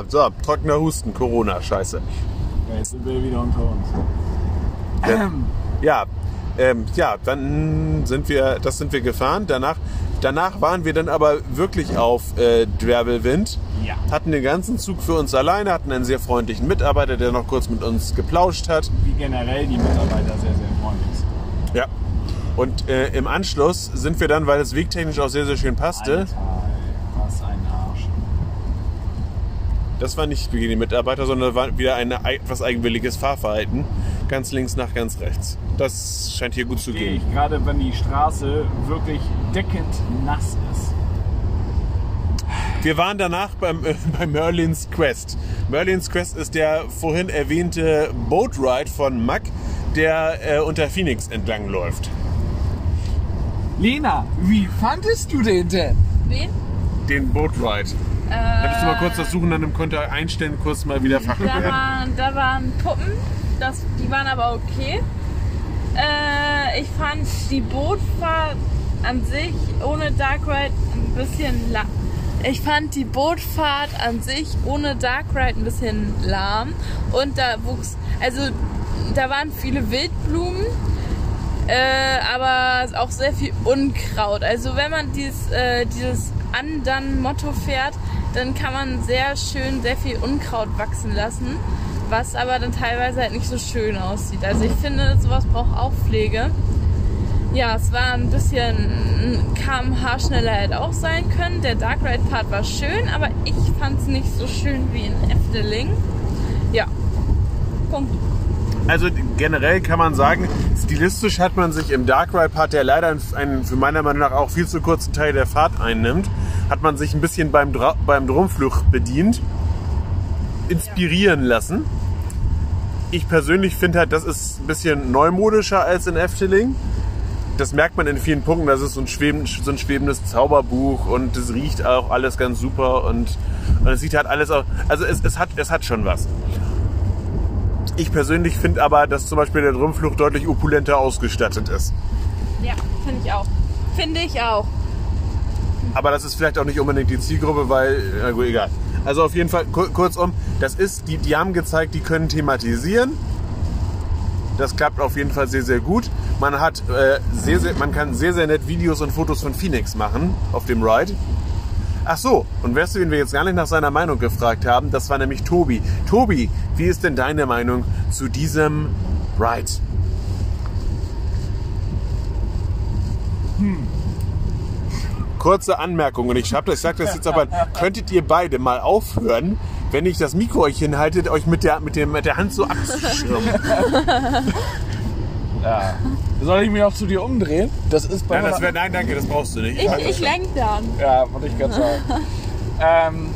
so, trockener Husten, Corona, scheiße. Ja, jetzt sind wir wieder unter uns. Ja, ähm, ja, dann sind wir, das sind wir gefahren. Danach, danach waren wir dann aber wirklich auf äh, Dwerbelwind. Ja. Hatten den ganzen Zug für uns alleine, hatten einen sehr freundlichen Mitarbeiter, der noch kurz mit uns geplauscht hat. wie generell die Mitarbeiter sehr, sehr freundlich sind. Ja. Und äh, im Anschluss sind wir dann, weil es wegtechnisch auch sehr, sehr schön passte, Alter, was ein Arsch. Das war nicht wie die Mitarbeiter, sondern war wieder ein ei- etwas eigenwilliges Fahrverhalten. Ganz links nach ganz rechts. Das scheint hier gut zu Gehe gehen. ich gerade, wenn die Straße wirklich deckend nass ist. Wir waren danach beim, äh, *laughs* bei Merlin's Quest. Merlin's Quest ist der vorhin erwähnte Boat Ride von Mack, der äh, unter Phoenix entlang läuft. Lena, wie fandest du den denn? Wen? Den Boat Ride. Hättest du mal kurz das Suchen dann im Konto einstellen, kurz mal wieder Da Fachbegriffe. waren, da waren Puppen, das, die waren aber okay. Äh, ich fand die Bootfahrt an sich ohne Dark Ride ein bisschen la Ich fand die Bootfahrt an sich ohne Dark Ride ein bisschen lahm. Und da wuchs, also da waren viele Wildblumen, äh, aber auch sehr viel Unkraut. Also wenn man dieses, äh, dieses Andern-Motto fährt, dann kann man sehr schön sehr viel Unkraut wachsen lassen, was aber dann teilweise halt nicht so schön aussieht. Also ich finde, sowas braucht auch Pflege. Ja, es war ein bisschen kmh schneller hätte auch sein können. Der Dark Ride Part war schön, aber ich fand es nicht so schön wie in Efteling. Ja. Punkt. Also generell kann man sagen, stilistisch hat man sich im Dark Ride Part, der leider einen für meiner Meinung nach auch viel zu kurzen Teil der Fahrt einnimmt, hat man sich ein bisschen beim, Dra beim Drumflug bedient, inspirieren lassen. Ich persönlich finde halt, das ist ein bisschen neumodischer als in Efteling. Das merkt man in vielen Punkten. Das ist so ein, schweben, so ein schwebendes Zauberbuch und es riecht auch alles ganz super und, und es sieht halt alles auch. Also es, es, hat, es hat schon was. Ich persönlich finde aber, dass zum Beispiel der Drumflug deutlich opulenter ausgestattet ist. Ja, finde ich auch. Finde ich auch. aber das ist vielleicht auch nicht unbedingt die Zielgruppe, weil, na gut, egal. Also auf jeden Fall, kur kurzum, das ist, die, die haben gezeigt, die können thematisieren. Das klappt auf jeden Fall sehr, sehr gut. Man hat äh, sehr, sehr, man kann sehr, sehr nett Videos und Fotos von Phoenix machen auf dem Ride. Ach so, und weißt du, wen wir jetzt gar nicht nach seiner Meinung gefragt haben? Das war nämlich Tobi. Tobi, wie ist denn deine Meinung zu diesem Ride? Kurze Anmerkung, und ich das, ich sag das jetzt aber, könntet ihr beide mal aufhören, wenn ich das Mikro euch hinhaltet, euch mit der, mit, dem, mit der Hand so abzuschirmen? *laughs* Ja. Soll ich mich noch zu dir umdrehen? Das ist bei Nein, das wär, nein, danke, das brauchst du nicht. Ich, ich lenk dann. Ja, wollte ich gerade sagen. *laughs* ähm,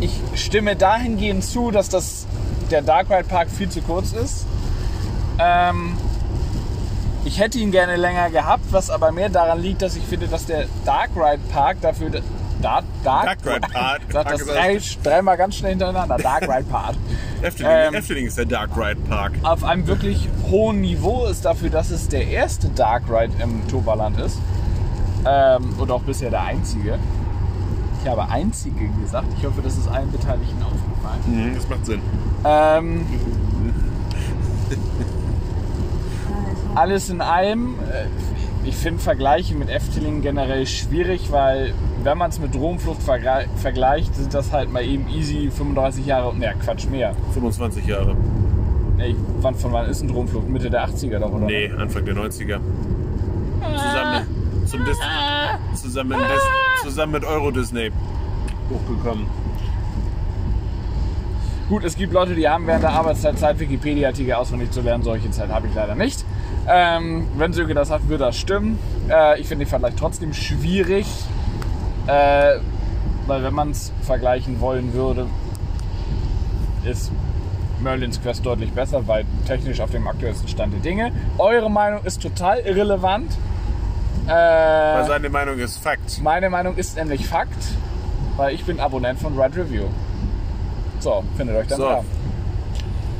ich stimme dahingehend zu, dass das, der Dark Ride Park viel zu kurz ist. Ähm, ich hätte ihn gerne länger gehabt, was aber mehr daran liegt, dass ich finde, dass der Dark Ride Park dafür. Dark, Dark, Dark Ride Park. Sag das drei, dreimal ganz schnell hintereinander. Dark Ride Park. *laughs* Efteling, Ähm, Efteling ist der Dark Ride Park. auf einem wirklich hohen Niveau ist dafür, dass es der erste Dark Ride im Toverland ist. Ähm, und auch bisher der einzige. Ich habe einzige gesagt. Ich hoffe, das ist allen Beteiligten aufgefallen. Mhm, das macht Sinn. Ähm, *laughs* alles in allem, äh, ich finde Vergleiche mit Efteling generell schwierig, weil wenn man es mit Drohnenflucht vergle- vergleicht, sind das halt mal eben easy 35 Jahre, ne Quatsch, mehr. 25 Jahre. Nee, wann, von wann ist ein Drohnenflucht? Mitte der 80er doch, oder? Nee, Anfang der 90er. Zusammen, zum Dis zusammen, mit Dis zusammen mit Euro Disney hochgekommen. Gut, es gibt Leute, die haben während der Arbeitszeit Zeit, Wikipedia-Artikel auswendig zu lernen. Solche Zeit habe ich leider nicht. Ähm, wenn Söge das hat, wird das stimmen. Äh, ich finde den Vergleich trotzdem schwierig. Äh, weil wenn man es vergleichen wollen würde, ist Merlins Quest deutlich besser, weil technisch auf dem aktuellsten Stand der Dinge. Eure Meinung ist total irrelevant. Weil Äh, seine Meinung ist Fakt. meine Meinung ist nämlich Fakt, weil ich bin Abonnent von Ride Review. So, findet euch dann So. da.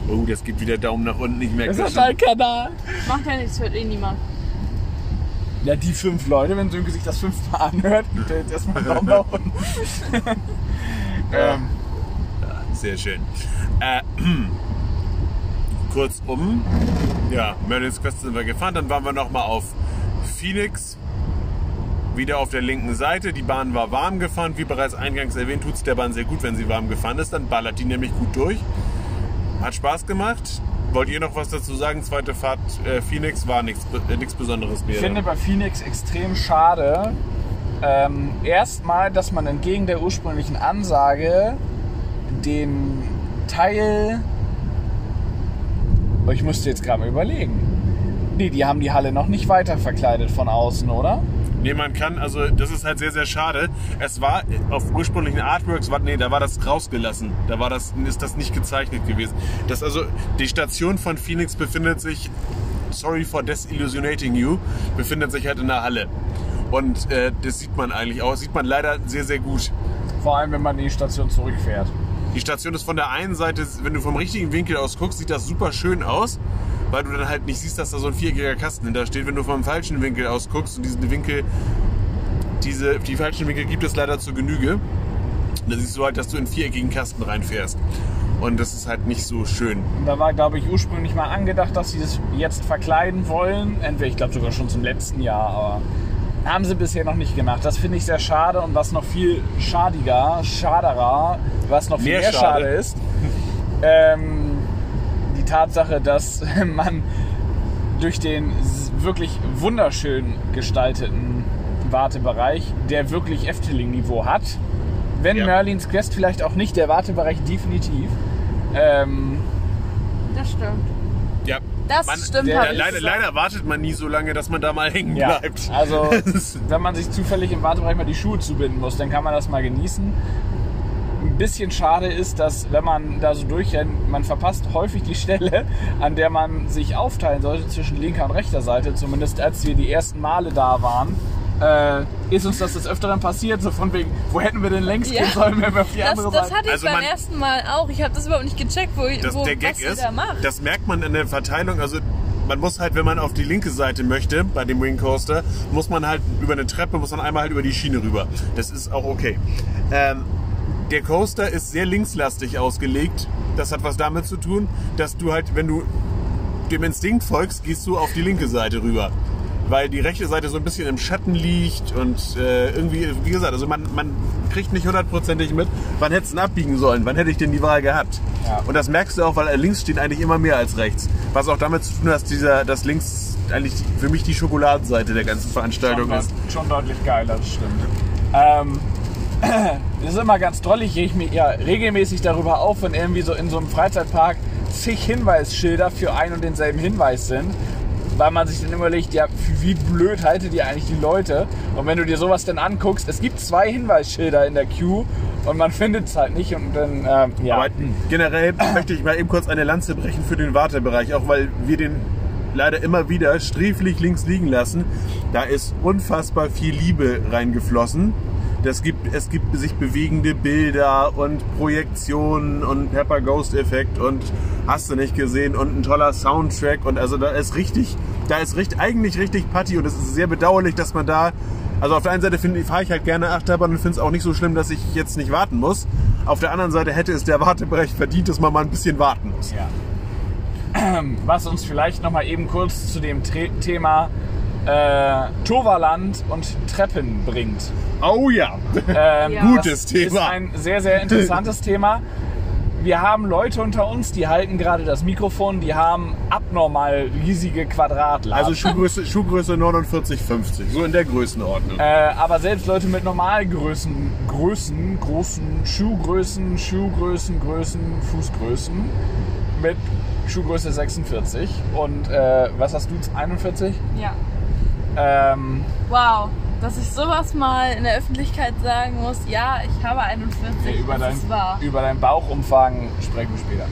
Oh, das gibt wieder Daumen nach unten. Ich merke Das das ist dein Kanal. Macht ja nichts, hört eh niemand. Ja, die fünf Leute, wenn Sönke sich das fünfmal anhört, gibt er jetzt erstmal einen Daumen nach unten. *laughs* ähm, Sehr schön. Äh, *clears throat* kurzum, ja, Merlin's Quest sind wir gefahren. Dann waren wir nochmal auf Phoenix. Wieder auf der linken Seite. Die Bahn war warm gefahren. Wie bereits eingangs erwähnt, tut es der Bahn sehr gut, wenn sie warm gefahren ist. Dann ballert die nämlich gut durch. Hat Spaß gemacht. Wollt ihr noch was dazu sagen? Zweite Fahrt äh, Phoenix war nichts äh, nichts Besonderes mehr. ich finde bei Phoenix extrem schade, ähm, erstmal, dass man entgegen der ursprünglichen Ansage den Teil. Oh, ich musste jetzt gerade mal überlegen. Nee, die haben die Halle noch nicht weiter verkleidet von außen, oder? Nee, man kann, also das ist halt sehr, sehr schade. Es war auf ursprünglichen Artworks, war, nee, da war das rausgelassen. Da war das, ist das nicht gezeichnet gewesen. Das also, die Station von Phoenix befindet sich, sorry for desillusionating you, befindet sich halt in der Halle. Und äh, das sieht man eigentlich auch, sieht man leider sehr, sehr gut. Vor allem, wenn man die Station zurückfährt. Die Station ist von der einen Seite, wenn du vom richtigen Winkel aus guckst, sieht das super schön aus, weil du dann halt nicht siehst, dass da so ein viereckiger Kasten hinter steht. Wenn du vom falschen Winkel aus guckst und diesen Winkel, diese, die falschen Winkel gibt es leider zur Genüge, da siehst du halt, dass du in viereckigen Kasten reinfährst. Und das ist halt nicht so schön. Da war, glaube ich, ursprünglich mal angedacht, dass sie das jetzt verkleiden wollen. Entweder, ich glaube sogar schon zum letzten Jahr, aber haben sie bisher noch nicht gemacht. Das finde ich sehr schade und was noch viel schadiger, schaderer, was noch viel Mehr mehr, schade. schade ist, ähm, die Tatsache, dass *laughs* man durch den wirklich wunderschön gestalteten Wartebereich, der wirklich Efteling-Niveau hat, wenn Ja. Merlins Quest vielleicht auch nicht, der Wartebereich definitiv, ähm, Das stimmt. Ja. Das man, stimmt, der- leider, leider wartet man nie so lange, dass man da mal hängen Ja, bleibt. also *laughs* wenn man sich zufällig im Wartebereich mal die Schuhe zubinden muss, dann kann man das mal genießen. Ein bisschen schade ist, dass wenn man da so durchrennt, man verpasst häufig die Stelle, an der man sich aufteilen sollte zwischen linker und rechter Seite. Zumindest als wir die ersten Male da waren, äh, ist uns das des Öfteren passiert. So von wegen, wo hätten wir denn längst Ja. gehen sollen, wenn wir auf die Das, andere das Seite... hatte ich Also beim man- ersten Mal auch. Ich habe das überhaupt nicht gecheckt, wo, Das, wo der Gag ist, da macht. das merkt man in der Verteilung. Also man muss halt, wenn man auf die linke Seite möchte, bei dem Wing Coaster, muss man halt über eine Treppe, muss man einmal halt über die Schiene rüber. Das ist auch okay. Ähm, der Coaster ist sehr linkslastig ausgelegt. Das hat was damit zu tun, dass du halt, wenn du dem Instinkt folgst, gehst du auf die linke Seite rüber. Weil die rechte Seite so ein bisschen im Schatten liegt und äh, irgendwie, wie gesagt, also man, man kriegt nicht hundertprozentig mit, wann hätte es denn abbiegen sollen, wann hätte ich denn die Wahl gehabt. Ja. Und das merkst du auch, weil links steht eigentlich immer mehr als rechts. Was auch damit zu tun hat, dass dieser, dass links eigentlich für mich die Schokoladenseite der ganzen Veranstaltung schon, ist. schon deutlich geiler, das stimmt. Ähm, *clears throat* das ist immer ganz toll, ich reg mich ja regelmäßig darüber auf, wenn irgendwie so in so einem Freizeitpark zig Hinweisschilder für ein und denselben Hinweis sind. Weil man sich dann immer überlegt, ja, wie blöd haltet ihr eigentlich die Leute? Und wenn du dir sowas dann anguckst, es gibt zwei Hinweisschilder in der Queue und man *laughs* findet es halt nicht und dann, ähm, ja. Aber generell möchte ich mal eben kurz eine Lanze brechen für den Wartebereich, auch weil wir den leider immer wieder sträflich links liegen lassen. Da ist unfassbar viel Liebe reingeflossen. Das gibt, es gibt sich bewegende Bilder und Projektionen und Pepper Ghost Effekt und hast du nicht gesehen und ein toller Soundtrack und also da ist richtig, da ist richtig, eigentlich richtig Party und es ist sehr bedauerlich, dass man da also auf der einen Seite fahre ich halt gerne Achterbahn und finde es auch nicht so schlimm, dass ich jetzt nicht warten muss. Auf der anderen Seite hätte es der Wartebereich verdient, dass man mal ein bisschen warten muss. Ja. *clears throat* Was uns vielleicht noch mal eben kurz zu dem Thema äh, Toverland und Treppen bringt. Oh ja, Ähm, Ja. gutes Ist Thema. ein sehr, sehr interessantes *laughs* Thema. Wir haben Leute unter uns, die halten gerade das Mikrofon, die haben abnormal riesige Quadratladen. Also Schuhgröße, Schuhgröße 49, 50, so in der Größenordnung. äh, aber selbst Leute mit Normalgrößen, Größen, großen Schuhgrößen, Schuhgrößen, Größen, Fußgrößen mit Schuhgröße 46 und äh, was hast du, 41? Ja. Ähm, Wow, dass ich sowas mal in der Öffentlichkeit sagen muss. Ja, ich habe 41. über, das dein, ist wahr. über dein Bauchumfang sprechen wir später.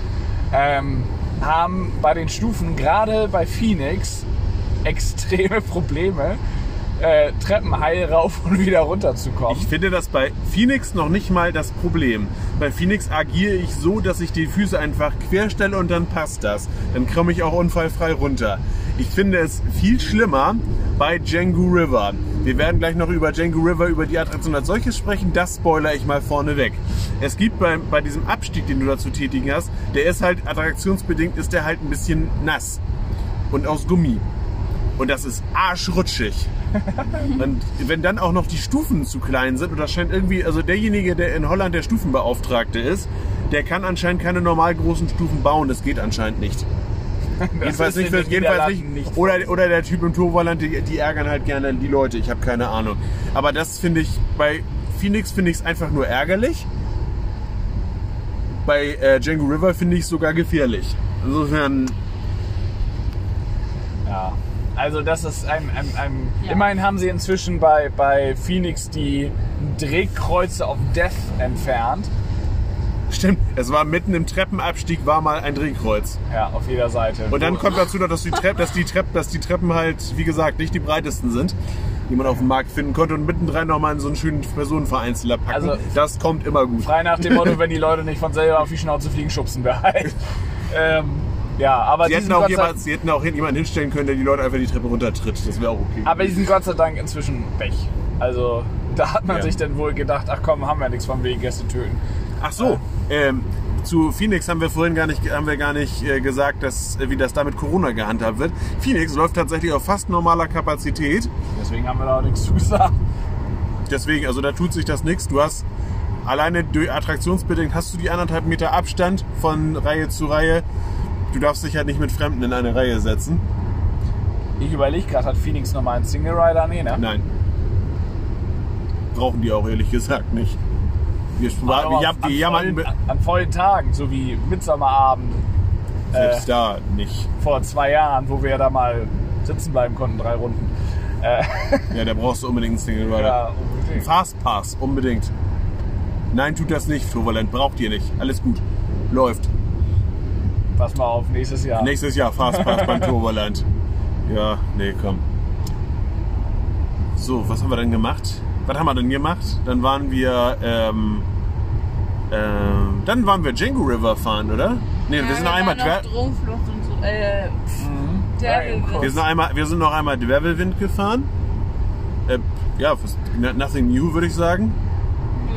Ähm, haben bei den Stufen, gerade bei Phoenix, extreme Probleme, äh, Treppen heil rauf und wieder runter zu kommen. Ich finde das bei Phoenix noch nicht mal das Problem. Bei Phoenix agiere ich so, dass ich die Füße einfach querstelle und dann passt das. Dann komme ich auch unfallfrei runter. Ich finde es viel schlimmer bei Django River. Wir werden gleich noch über Django River, über die Attraktion als solches sprechen. Das spoiler ich mal vorne weg. Es gibt bei, bei diesem Abstieg, den du da zu tätigen hast, der ist halt attraktionsbedingt, ist der halt ein bisschen nass und aus Gummi. Und das ist arschrutschig. *laughs* Und wenn dann auch noch die Stufen zu klein sind, und das scheint irgendwie, also derjenige, der in Holland der Stufenbeauftragte ist, der kann anscheinend keine normal großen Stufen bauen. Das geht anscheinend nicht. Jedenfalls nicht, jedenfalls Niederlanden nicht. nicht Oder, oder der Typ im Turboland, die, die ärgern halt gerne die Leute. Ich habe keine Ahnung. Aber das finde ich, bei Phoenix finde ich es einfach nur ärgerlich. Bei äh, Django River finde ich es sogar gefährlich. Insofern, Ja. Also das ist ein, ein, ein Ja. immerhin haben sie inzwischen bei, bei Phoenix die Drehkreuze of Death entfernt. stimmt, es war mitten im Treppenabstieg, war mal ein Drehkreuz. Ja, auf jeder Seite. Und dann kommt dazu noch, dass die, Trepp, dass, die Trepp, dass die Treppen halt, wie gesagt, nicht die breitesten sind, die man auf dem Markt finden konnte und mittendrin nochmal in so einen schönen Personenvereinzeler packen. Also- das kommt immer gut. Frei nach dem Motto, wenn die Leute nicht von selber auf die Schnauze fliegen, schubsen wir halt. ähm, ja, aber Sie hätten, auch jemand, sie hätten auch jemanden hinstellen können, der die Leute einfach die Treppe runtertritt. Das wäre auch okay. aber die sind Gott sei Dank inzwischen weg. Also da hat man Ja. sich dann wohl gedacht, ach komm, haben wir nichts von wegen Gäste töten. Ach so, ähm, zu Phoenix haben wir vorhin gar nicht, haben wir gar nicht äh, gesagt, dass, äh, wie das da mit Corona gehandhabt wird. Phoenix läuft tatsächlich auf fast normaler Kapazität. Deswegen haben wir da auch nichts zu sagen. Deswegen, also da tut sich das nichts. Du hast alleine durch attraktionsbedingt hast du die anderthalb Meter Abstand von Reihe zu Reihe. Du darfst dich halt nicht mit Fremden in eine Reihe setzen. Ich überlege gerade, hat Phoenix nochmal einen Single Rider? Nee, ne? Nein. Brauchen die auch ehrlich gesagt nicht. Wir, wir, auf- wir, an, vollen, an vollen Tagen, so wie Mitsommerabend selbst da nicht. vor zwei Jahren, wo wir da mal sitzen bleiben konnten, drei Runden. Äh, *laughs* Ja, da brauchst du unbedingt einen Single Rider. ja, unbedingt. Fastpass, unbedingt. Nein, tut das nicht, Toverland. Braucht ihr nicht. Alles gut. Läuft. Pass mal auf, nächstes Jahr. Nächstes Jahr Fastpass beim *laughs* Toverland. Ja, nee, komm. So, was haben wir denn gemacht? Was haben wir denn gemacht? Dann waren wir, ähm, ähm, dann waren wir Django River fahren, oder? Nee, wir sind noch einmal, noch Dra Drogenflucht und so. Äh, Dwervelwind. Wir sind noch einmal, wir sind noch einmal Dwervelwind gefahren. Äh, ja, was- nothing new, würde ich sagen. Nö.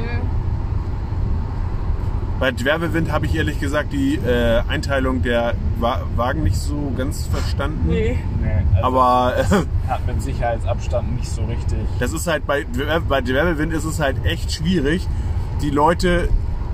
Bei Dwervelwind habe ich ehrlich gesagt die äh, Einteilung der Wa Wagen nicht so ganz verstanden. Nee. Nee, also Aber äh, hat mit Sicherheitsabstand nicht so richtig. das ist halt bei, bei Dwervelwind ist es halt echt schwierig. Die Leute,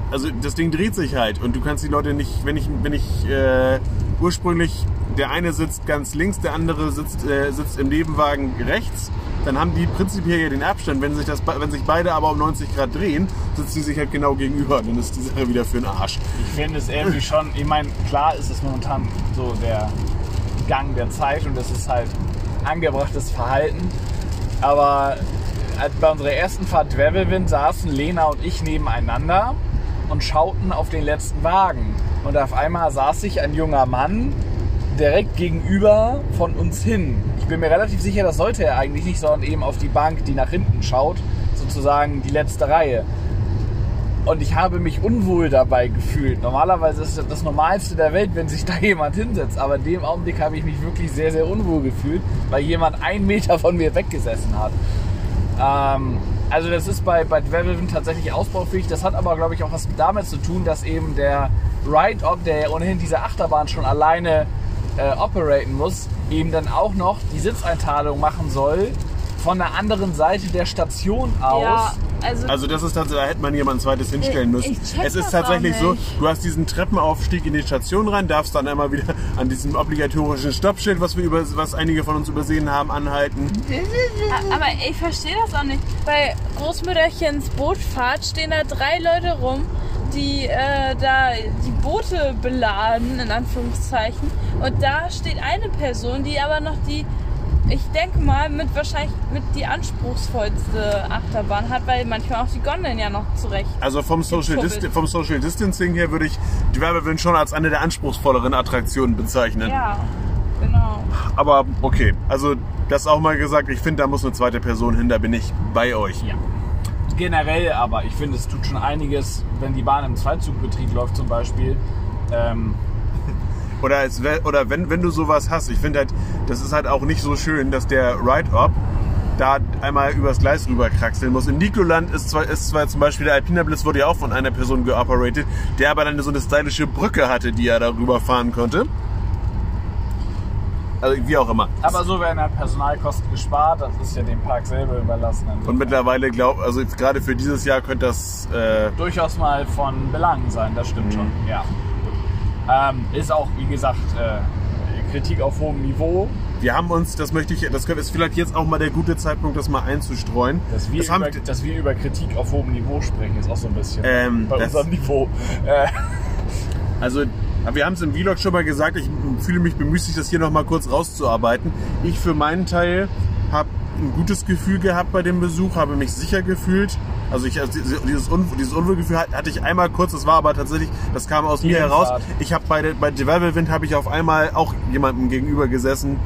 also das Ding dreht sich halt und du kannst die Leute nicht, wenn ich, wenn ich äh, ursprünglich der eine sitzt ganz links, der andere sitzt, äh, sitzt im Nebenwagen rechts, dann haben die prinzipiell ja den Abstand. Wenn sich, das, wenn sich beide aber um 90 Grad drehen, sitzen die sich halt genau gegenüber. Dann ist die Sache wieder für den Arsch. Ich finde es irgendwie schon, ich meine, klar ist es momentan so der Gang der Zeit und das ist halt angebrachtes Verhalten. Aber als bei unserer ersten Fahrt Dwervelwind saßen Lena und ich nebeneinander und schauten auf den letzten Wagen. Und auf einmal saß sich ein junger Mann direkt gegenüber von uns hin. Ich bin mir relativ sicher, das sollte er eigentlich nicht, sondern eben auf die Bank, die nach hinten schaut, sozusagen die letzte Reihe. Und ich habe mich unwohl dabei gefühlt. Normalerweise ist das das Normalste der Welt, wenn sich da jemand hinsetzt. Aber in dem Augenblick habe ich mich wirklich sehr, sehr unwohl gefühlt, weil jemand einen Meter von mir weggesessen hat. Ähm, also das ist bei, bei Dwervelwind tatsächlich ausbaufähig. Das hat aber, glaube ich, auch was damit zu tun, dass eben der Ride-Op, der ohnehin diese Achterbahn schon alleine äh, operaten muss, eben dann auch noch die Sitzeinteilung machen soll von der anderen Seite der Station aus. Ja, also, Also das ist tatsächlich, da hätte man jemand zweites hinstellen müssen. ich check Es ist das tatsächlich auch so, du hast diesen Treppenaufstieg in die Station rein, darfst dann einmal wieder an diesem obligatorischen Stoppschild, was wir über, was einige von uns übersehen haben, anhalten. aber ich verstehe das auch nicht. Bei Großmütterchens Bootfahrt stehen da drei Leute rum, die äh, da die Boote beladen, in Anführungszeichen. Und da steht eine Person, die aber noch die, ich denke mal, mit wahrscheinlich mit die anspruchsvollste Achterbahn hat, weil manchmal auch die Gondeln ja noch zurecht. Also vom Social. Dist vom Social Distancing her würde ich die Werbewind schon als eine der anspruchsvolleren Attraktionen bezeichnen. Ja, genau. Aber okay, also das auch mal gesagt, ich finde, da muss eine zweite Person hin, da bin ich bei euch. Ja. Generell aber, ich finde, es tut schon einiges, wenn die Bahn im Zweizugbetrieb läuft zum Beispiel. Ähm, *laughs* Oder, es oder wenn, wenn du sowas hast, ich finde halt, das ist halt auch nicht so schön, dass der Ride-Up da einmal übers Gleis rüber kraxeln muss. Im Nikloland ist zwar, ist zwar zum Beispiel der Alpina Blitz wurde ja auch von einer Person geoperated, der aber dann so eine stylische Brücke hatte, die er darüber fahren konnte. Also wie auch immer. aber so werden halt Personalkosten gespart, das ist ja dem Park selber überlassen. Und mittlerweile glaube also gerade für dieses Jahr könnte das äh, durchaus mal von Belang sein, das stimmt schon. Ja. Ähm, ist auch, wie gesagt, äh, Kritik auf hohem Niveau. wir haben uns, das möchte ich, das ist vielleicht jetzt auch mal der gute Zeitpunkt, das mal einzustreuen. Dass wir, das haben, über, dass wir über Kritik auf hohem Niveau sprechen, ist auch so ein bisschen Ähm, bei unserem Niveau. Äh, Also, wir haben es im Vlog schon mal gesagt, ich fühle mich bemüßigt, das hier noch mal kurz rauszuarbeiten. Ich für meinen Teil habe ein gutes Gefühl gehabt bei dem Besuch, habe mich sicher gefühlt. Also ich, also dieses, Un dieses Unwohlgefühl hat- hatte ich einmal kurz, das war aber tatsächlich, das kam aus Die mir heraus. Hinfahrt. Ich habe bei, bei Development habe ich auf einmal auch jemandem gegenüber gesessen.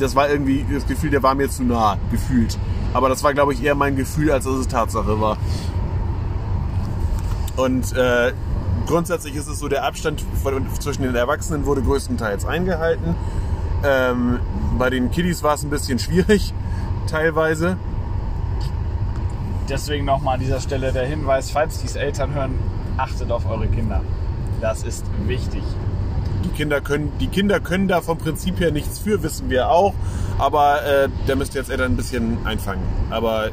Das war irgendwie das Gefühl, der war mir zu nah gefühlt. Aber das war, glaube ich, eher mein Gefühl, als dass es Tatsache war. Und äh, grundsätzlich ist es so, der Abstand von, zwischen den Erwachsenen wurde größtenteils eingehalten. Ähm, bei den Kiddies war es ein bisschen schwierig, *laughs* teilweise. deswegen nochmal an dieser Stelle der Hinweis, falls dies Eltern hören, achtet auf eure Kinder. Das ist wichtig. Die Kinder können, die Kinder können da vom Prinzip her nichts für, wissen wir auch. Aber äh, da müsst ihr jetzt Eltern ein bisschen einfangen. Aber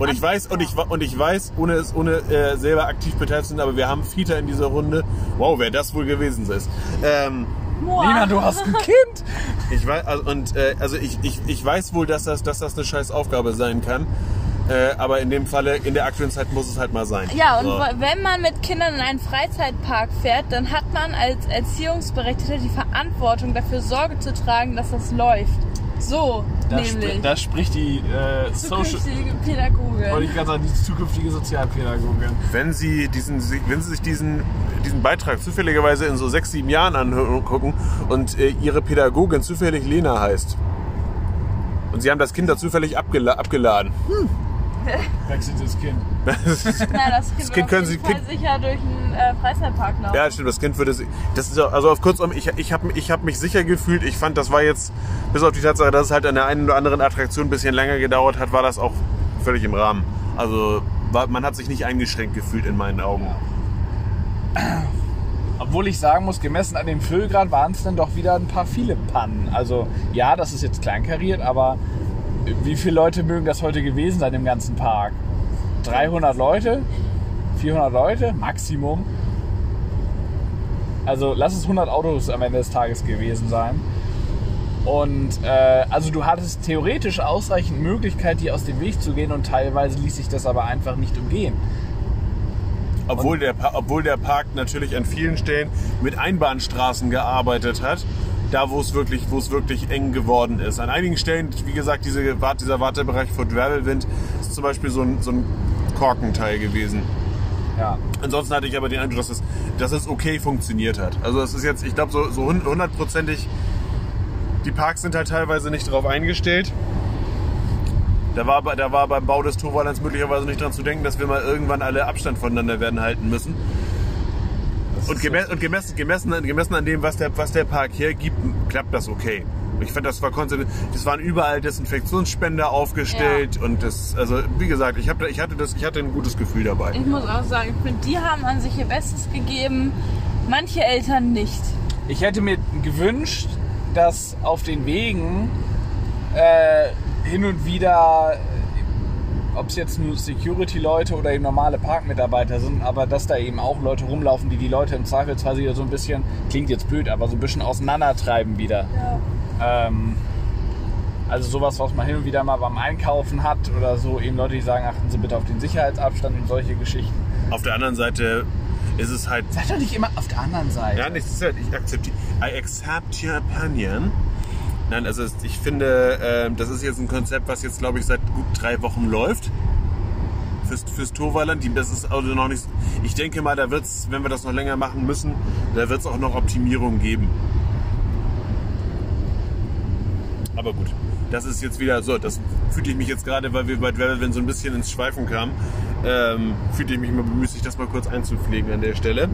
und ich weiß und ich und ich weiß, ohne es ohne äh, selber aktiv beteiligt zu sein, aber wir haben Vita in dieser Runde. Wow, wer das wohl gewesen ist. Ähm. Lena, du hast ein Kind! Ich weiß, also, und, äh, also ich, ich, ich weiß wohl, dass das, dass das eine scheiß Aufgabe sein kann. Äh, aber in dem Falle, in der aktuellen Zeit muss es halt mal sein. Ja, und So. wenn man mit Kindern in einen Freizeitpark fährt, dann hat man als Erziehungsberechtigter die Verantwortung dafür Sorge zu tragen, dass das läuft. So, Da, spri da spricht die äh, zukünftige wollte Pädagogin. ich gerade sagen, die zukünftige Sozialpädagogin. Wenn Sie, diesen, wenn Sie sich diesen, diesen Beitrag zufälligerweise in so sechs, sieben Jahren angucken und äh, Ihre Pädagogin zufällig Lena heißt und Sie haben das Kind da zufällig abgela abgeladen, Wechselt das Kind. *laughs* Nein, das Kind, Das Kind können Sie- sicher durch einen äh, Freizeitpark laufen. Ja, stimmt, das Kind würde es. Das ist auch- also auf kurzum, ich, ich habe ich hab mich sicher gefühlt. Ich fand, das war jetzt, bis auf die Tatsache, dass es halt an der einen oder anderen Attraktion ein bisschen länger gedauert hat, war das auch völlig im Rahmen. Also war, man hat sich nicht eingeschränkt gefühlt in meinen Augen. Obwohl ich sagen muss, gemessen an dem Füllgrad waren es dann doch wieder ein paar viele Pannen. Also ja, das ist jetzt kleinkariert, aber wie viele Leute mögen das heute gewesen sein im ganzen Park? 300 Leute? 400 Leute? Maximum? Also lass es 100 Autos am Ende des Tages gewesen sein. Und äh, also du hattest theoretisch ausreichend Möglichkeit, dir aus dem Weg zu gehen und teilweise ließ sich das aber einfach nicht umgehen. Obwohl der, obwohl der Park natürlich an vielen Stellen mit Einbahnstraßen gearbeitet hat, da wo es wirklich, wo es wirklich eng geworden ist. An einigen Stellen, wie gesagt, diese, dieser Wartebereich vor Gravelwind ist zum Beispiel so ein, so ein Korkenteil gewesen. Ja. Ansonsten hatte ich aber den Eindruck, dass es, dass es okay funktioniert hat. Also es ist jetzt, ich glaube, so, so hund- hundertprozentig, die Parks sind halt teilweise nicht darauf eingestellt. Da war, da war beim Bau des Torwallands möglicherweise nicht dran zu denken, dass wir mal irgendwann alle Abstand voneinander werden halten müssen. Und, geme und gemessen, gemessen, an- gemessen an dem, was der, was der Park hergibt, klappt das okay. Ich fand, das war konsequent. Es waren überall Desinfektionsspender aufgestellt und das, also wie gesagt, ich, hab, ich hatte das, ich hatte ein gutes Gefühl dabei. Ich muss auch sagen, ich finde, die haben an sich ihr Bestes gegeben. Manche Eltern nicht. Ich hätte mir gewünscht, dass auf den Wegen äh, hin und wieder, ob es jetzt nur Security-Leute oder eben normale Parkmitarbeiter sind, aber dass da eben auch Leute rumlaufen, die die Leute im Zweifelsfall wieder so ein bisschen, klingt jetzt blöd, aber so ein bisschen auseinandertreiben wieder. Ähm, also sowas, was man hin und wieder mal beim Einkaufen hat oder so, eben Leute, die sagen, achten Sie bitte auf den Sicherheitsabstand und solche Geschichten. Auf der anderen Seite ist es halt Sag doch nicht immer auf der anderen Seite. Ja, nichts ist halt, ich akzeptiere. I accept your opinion. Nein, also es- ich finde, ähm, das ist jetzt ein Konzept, was jetzt, glaube ich, seit gut drei Wochen läuft. Fürs, fürs Torwalland. Die- Das ist also noch nicht. Ich denke mal, da wird's, wenn wir das noch länger machen müssen, da wird es auch noch Optimierungen geben. Aber gut, das ist jetzt wieder so. Das fühlte ich mich jetzt gerade, weil wir bei Dwellven so ein bisschen ins Schweifen kamen, ähm, fühlte ich mich mal bemüßigt, das mal kurz einzupflegen an der Stelle.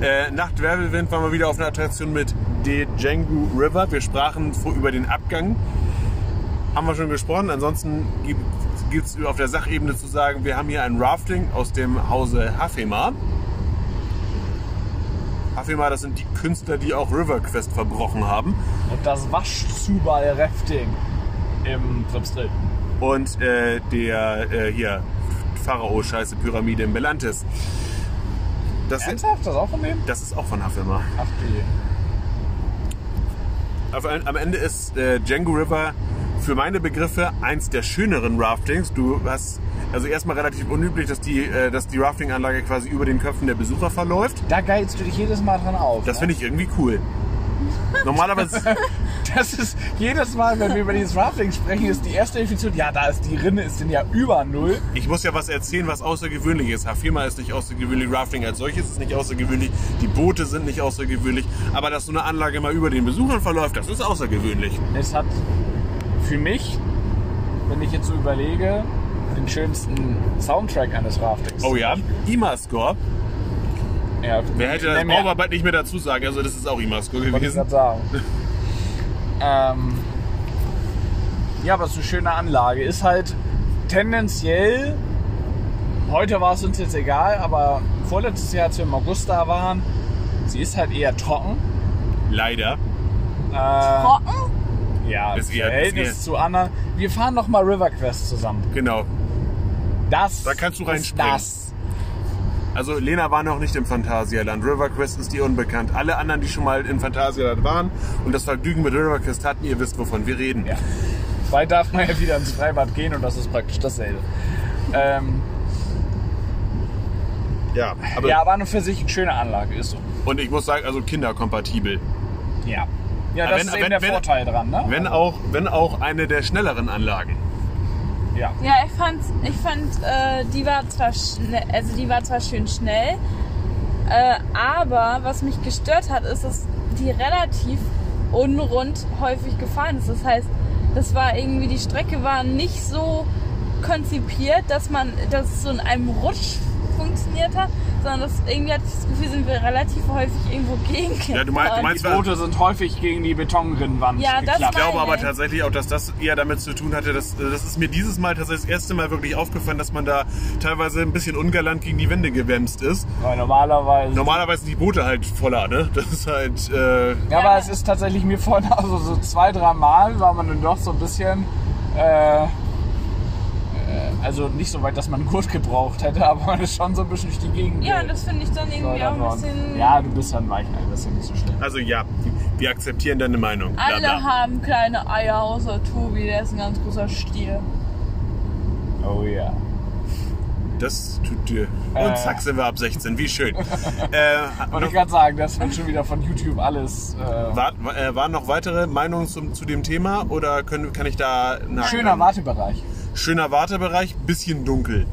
Äh, nach Dwellwind waren wir wieder auf einer Attraktion mit De Django River. Wir sprachen vor, über den Abgang. Haben wir schon gesprochen. Ansonsten gibt es auf der Sachebene zu sagen, wir haben hier ein Rafting aus dem Hause Hafema. Hafema, das sind die Künstler, die auch River Quest verbrochen haben. Und das Waschzuball-Rafting im Tripsdrill. und äh, der äh, hier Pharao-Scheiße Pyramide in Belantis. Das, Ernsthaft? Das auch von dem? das ist auch von Hafilmer. Ach die. Auf, am Ende ist äh, Django River für meine Begriffe eins der schöneren Raftings. Du hast also erstmal relativ unüblich, dass die, äh, dass die Rafting-Anlage quasi über den Köpfen der Besucher verläuft. Da geilst du dich jedes Mal dran auf. Das ne? finde ich irgendwie cool. *laughs* Normalerweise, Das ist jedes Mal, wenn wir über dieses Rafting sprechen, ist die erste Definition, ja, da ist die Rinne, ist denn ja über Null. ich muss ja was erzählen, was außergewöhnlich ist. H4 ist nicht außergewöhnlich, Rafting als solches ist nicht außergewöhnlich, die Boote sind nicht außergewöhnlich, aber dass so eine Anlage mal über den Besuchern verläuft, das ist außergewöhnlich. Es hat für mich, wenn ich jetzt so überlege, den schönsten Soundtrack eines Raftings. Oh ja, IMA-Score. Ja Wer hätte das bald nicht mehr dazu sagen. Also das ist auch Wollte ich gewesen. gerade sagen. ähm, ja, aber es ist eine schöne Anlage. Ist halt tendenziell, heute war es uns jetzt egal, aber vorletztes Jahr, als wir im August da waren, sie ist halt eher trocken. Leider. Äh, Trocken? ja, eher- Verhältnis ist eher- zu anderen. Wir fahren noch mal River Quest zusammen. Genau. Das Da kannst du ist reinspringen. Das. Also Lena war noch nicht im Phantasialand. River Quest ist dir unbekannt. Alle anderen, die schon mal in Phantasialand waren und das Vergnügen mit River Quest hatten, ihr wisst, wovon wir reden. Ja. Bald darf man ja wieder ins Freibad gehen und das ist praktisch dasselbe. Ähm, Ja, aber, ja, aber an und für sich eine schöne Anlage, ist so. und ich muss sagen, also kinderkompatibel. Ja. Ja, das wenn- ist eben wenn- der wenn- Vorteil dran, ne? Wenn auch, wenn auch eine der schnelleren Anlagen. Ja. Ja, ich fand, ich fand äh, die war zwar schnell, also die war zwar schön schnell, äh, aber was mich gestört hat, ist, dass die relativ unrund häufig gefahren ist. Das heißt, das war irgendwie, die Strecke war nicht so konzipiert, dass man, dass es so in einem Rutsch funktioniert hat, sondern das irgendwie hatte ich das Gefühl, sind wir relativ häufig irgendwo gegen. Ja, du meinst- du meinst- Die Boote sind häufig gegen die Betonrinnenwand Ja, das geklappt. Ich glaube aber Meine. tatsächlich auch, dass das eher damit zu tun hatte, dass das ist mir dieses Mal tatsächlich das erste Mal wirklich aufgefallen, dass man da teilweise ein bisschen ungalant gegen die Wände gewämst ist. Weil normalerweise. Normalerweise sind die Boote halt voller, ne? Das ist halt. Äh, Ja, aber es ist tatsächlich mir vorhin, also so zwei, drei Mal war man dann doch so ein bisschen, äh, also nicht so weit, dass man einen Gurt gebraucht hätte, *laughs* aber man ist schon so ein bisschen durch die Gegend. Ja, das finde ich dann irgendwie auch ein bisschen. Ja, du bist ja ein Weichei, das ist ja nicht so schlimm. also ja, wir akzeptieren deine Meinung. Bla, Alle bla. haben kleine Eier, außer Tobi, der ist ein ganz großer Stier. Oh ja. Das tut dir. Äh. Und zack sind wir ab 16. Wie schön. *laughs* äh, Wollte ich gerade sagen, das wird schon wieder von YouTube alles. Äh, war, äh, waren noch weitere Meinungen zum, zu dem Thema oder können, kann ich da nach? schöner Wartebereich. Schöner Wartebereich, bisschen dunkel.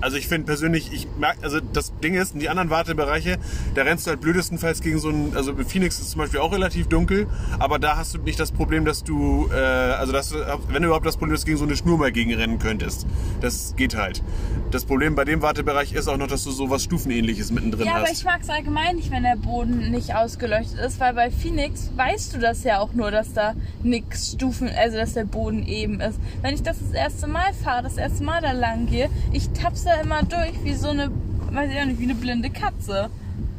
Ja. Also ich finde persönlich, ich merke, also das Ding ist, in die anderen Wartebereiche, da rennst du halt blödestenfalls gegen so ein, also Phoenix ist zum Beispiel auch relativ dunkel, aber da hast du nicht das Problem, dass du, äh, also dass du, wenn du überhaupt das Problem hast, gegen so eine Schnur mal gegen rennen könntest. Das geht halt. Das Problem bei dem Wartebereich ist auch noch, dass du sowas Stufenähnliches mittendrin Ja, aber hast. ich mag es allgemein nicht, wenn der Boden nicht ausgeleuchtet ist, weil bei Phoenix weißt du das ja auch nur, dass da nix Stufen, also dass der Boden eben ist. Wenn ich das das erste Mal fahre, das erste Mal da lang gehe, ich tapp's da immer durch wie so eine, weiß ich auch nicht, wie eine blinde Katze.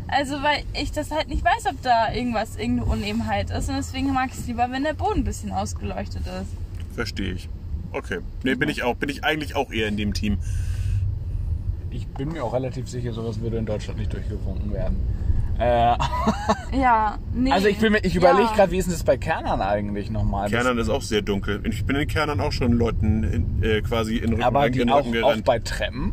Also weil ich das halt nicht weiß, ob da irgendwas, irgendeine Unebenheit ist und deswegen mag ich es lieber, wenn der Boden ein bisschen ausgeleuchtet ist. Verstehe ich. Okay. Nee, bin ich auch, bin ich eigentlich auch eher in dem Team. Ich bin mir auch relativ sicher, sowas würde in Deutschland nicht durchgewunken werden. Äh, *laughs* Ja, nee. also ich, bin mir- ich überlege Ja. gerade, wie ist denn das bei Kernern eigentlich nochmal? Kernern ist auch sehr dunkel. Ich bin in Kernern auch schon Leuten in, äh, quasi in Rücken, Aber in die auch, Rücken auch gerannt. bei Treppen.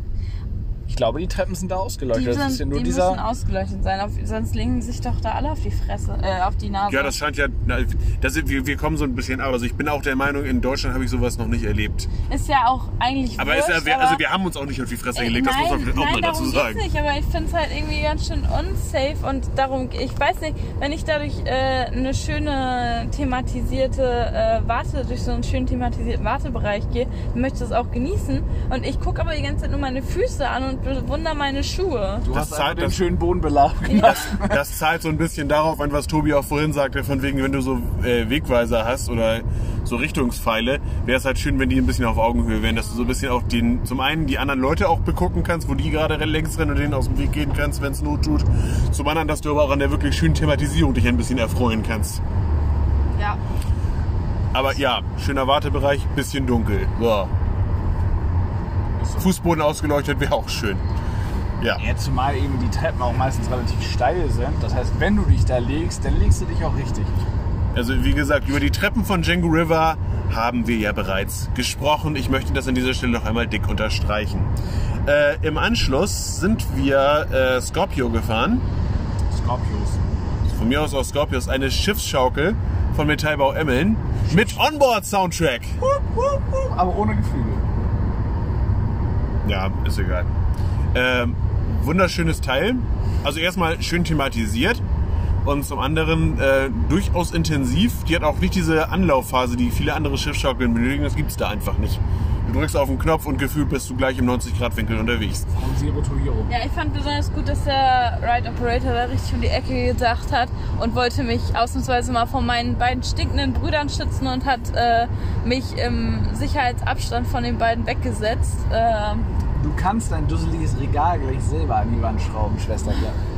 Ich glaube, die Treppen sind da Die, ausgeleuchtet. das ist sind, ja nur die dieser. müssen ausgeleuchtet sein, auf, sonst legen sich doch da alle auf die Fresse, äh, auf die Nase. Ja, das scheint ja. na, Das, wir, wir kommen so ein bisschen ab. Also ich bin auch der Meinung, in Deutschland habe ich sowas noch nicht erlebt. ist ja auch eigentlich Aber, ist ja, wurscht, wir, aber also wir haben uns auch nicht auf die Fresse Äh, gelegt, das muss man vielleicht auch nein, mal dazu darum sagen. nicht, aber ich finde es halt irgendwie ganz schön unsafe und darum, ich weiß nicht, wenn ich dadurch äh, eine schöne thematisierte äh, Warte, durch so einen schön thematisierten Wartebereich gehe, dann möchte ich das auch genießen und ich gucke aber die ganze Zeit nur meine Füße an und bewundere meine Schuhe. du Das hast zahlt- den schönen Bodenbelag genossen. Das zahlt so ein bisschen darauf an, was Tobi auch vorhin sagte, von wegen, wenn du so äh, Wegweiser hast oder so Richtungspfeile, wäre es halt schön, wenn die ein bisschen auf Augenhöhe wären, dass du so ein bisschen auch den, zum einen die anderen Leute auch begucken kannst, wo die gerade längs rennen und denen aus dem Weg gehen kannst, wenn es Not tut. Zum anderen, dass du aber auch an der wirklich schönen Thematisierung dich ein bisschen erfreuen kannst. Ja. Aber ja, schöner Wartebereich, bisschen dunkel. So. Fußboden ausgeleuchtet wäre auch schön. Ja. Ja, zumal eben die Treppen auch meistens relativ steil sind. Das heißt, wenn du dich da legst, dann legst du dich auch richtig. Also wie gesagt, über die Treppen von Django River haben wir ja bereits gesprochen. Ich möchte das an dieser Stelle noch einmal dick unterstreichen. Äh, Im Anschluss sind wir äh, Scorpio gefahren. Scorpios. Von mir aus aus Scorpios eine Schiffsschaukel von Metallbau Emmeln mit Onboard-Soundtrack. Aber ohne Geflügel. Ja, ist egal. Ähm, wunderschönes Teil. Also erstmal schön thematisiert und zum anderen äh, durchaus intensiv. Die hat auch nicht diese Anlaufphase, die viele andere Schiffsschaukeln benötigen. Das gibt's da einfach nicht. Du drückst auf den Knopf und gefühlt bist du gleich im 90-Grad-Winkel unterwegs. Hero. Ja, ich fand besonders gut, dass der Ride Operator da richtig um die Ecke gedacht hat und wollte mich ausnahmsweise mal von meinen beiden stinkenden Brüdern schützen und hat äh, mich im Sicherheitsabstand von den beiden weggesetzt. Ähm, Du kannst dein dusseliges Regal gleich selber an die Wand schrauben, Schwesterchen.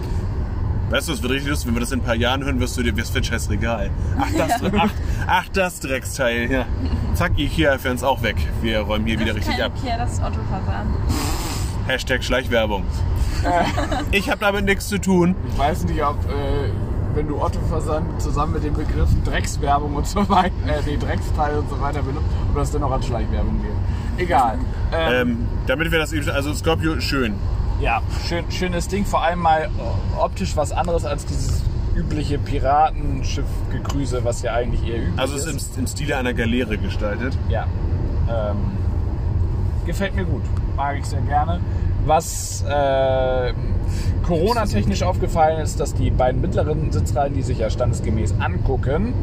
Weißt du, es wird richtig lustig, wenn wir das in ein paar Jahren hören, wirst du dir, was für ein scheiß Regal. Ach, das, ach, ach, das Drecksteil. Ja. Zack, Ikea-Fans auch weg. Wir räumen hier wieder das ist richtig ab. Ikea, das ist Otto Versand. Hashtag Schleichwerbung. *laughs* Ich habe damit nichts zu tun. Ich weiß nicht, ob, äh, wenn du Otto-Versand zusammen mit den Begriffen Dreckswerbung und so weiter, äh, nee, Drecksteil und so weiter benutzt, ob das denn auch an Schleichwerbung geht. Egal. Ähm, Ähm, damit wir das eben, also Scorpio schön. Ja, schön, schönes Ding. Vor allem mal optisch was anderes als dieses übliche Piratenschiff-Gegrüße, was ja eigentlich eher üblich Also es ist. ist im, im Stile einer Galeere gestaltet. Ja. Ähm, gefällt mir gut. Mag ich sehr gerne. Was äh, Corona-technisch aufgefallen ist, dass die beiden mittleren Sitzreihen, die sich ja standesgemäß angucken,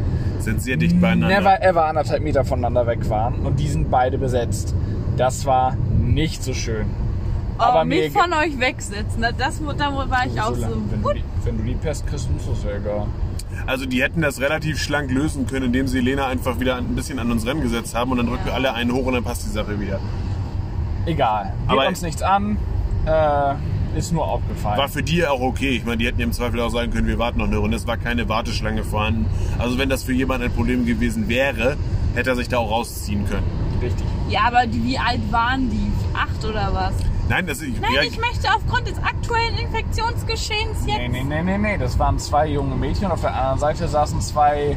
Sind sehr dicht beieinander. never ever anderthalb Meter voneinander weg waren und die sind beide besetzt. Das war nicht so schön. Aber mir mich von euch wegsitzen, da- das, da war ich auch so. Wenn, du die, wenn du die Pest kriegst, ist das ja egal. Also die hätten das relativ schlank lösen können, indem sie Lena einfach wieder ein bisschen an uns rangesetzt haben und dann drücken wir alle einen hoch und dann passt die Sache wieder. Egal. Geht Aber- uns nichts an. Äh, ist nur aufgefallen. War für die auch okay. Ich meine, die hätten ja im Zweifel auch sagen können, wir warten noch eine Runde. Es war keine Warteschlange vorhanden. Also wenn das für jemanden ein Problem gewesen wäre, hätte er sich da auch rausziehen können. Richtig. Ja, aber die, wie alt waren die? Acht oder was? Nein, das ich, Nein, ja, ich möchte aufgrund des aktuellen Infektionsgeschehens jetzt. Nee, nee, nee, nee, nee. Das waren zwei junge Mädchen und auf der anderen Seite saßen zwei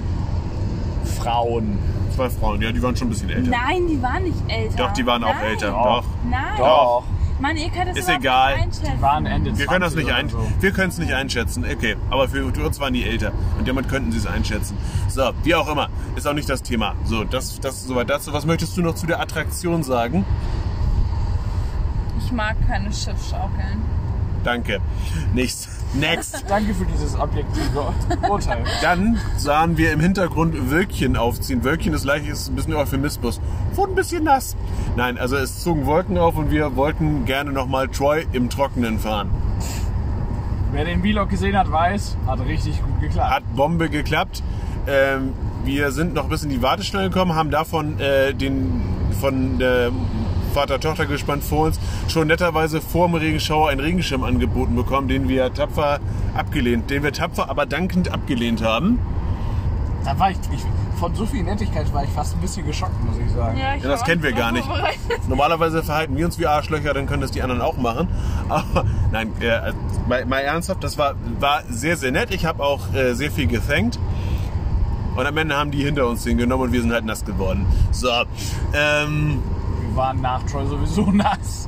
Frauen. zwei Frauen, ja, die waren schon ein bisschen älter. Nein, die waren nicht älter. Doch, die waren auch Nein. älter. Doch. Doch. Nein. Doch. Mann, ihr könnt es Ist egal. nicht einschätzen. Die waren Ende 20 Wir können das nicht ein, so. wir können es nicht einschätzen. Okay, aber für, für uns waren die älter und damit könnten sie es einschätzen. So, wie auch immer, ist auch nicht das Thema. So, das, das soweit dazu. Was möchtest du noch zu der Attraktion sagen? Ich mag keine Schiffschaukeln. Danke. Nichts. Next. *laughs* Danke für dieses objektive Urteil. Dann sahen wir im Hintergrund Wölkchen aufziehen. Wölkchen ist leicht, ist ein bisschen Euphemismus. Wurde ein bisschen nass. Nein, also es zogen Wolken auf und wir wollten gerne nochmal Troy im Trockenen fahren. Wer den Vlog gesehen hat, weiß, hat richtig gut geklappt. Hat Bombe geklappt. Ähm, wir sind noch bis in die Warteschlange gekommen, haben davon äh, den von der Vater-Tochter gespannt vor uns schon netterweise vor dem Regenschauer einen Regenschirm angeboten bekommen, den wir tapfer abgelehnt, den wir tapfer aber dankend abgelehnt haben. Da war ich, ich, von so viel Nettigkeit war ich fast ein bisschen geschockt, muss ich sagen. ich Ja, das kennen wir gar nicht. Normalerweise verhalten wir uns wie Arschlöcher, dann können das die anderen auch machen. Aber nein, äh, mal, mal ernsthaft, das war, war sehr, sehr nett. Ich habe auch äh, sehr viel gethankt. Und am Ende haben die hinter uns den genommen und wir sind halt nass geworden. So, ähm, waren nach Troy sowieso *laughs* nass.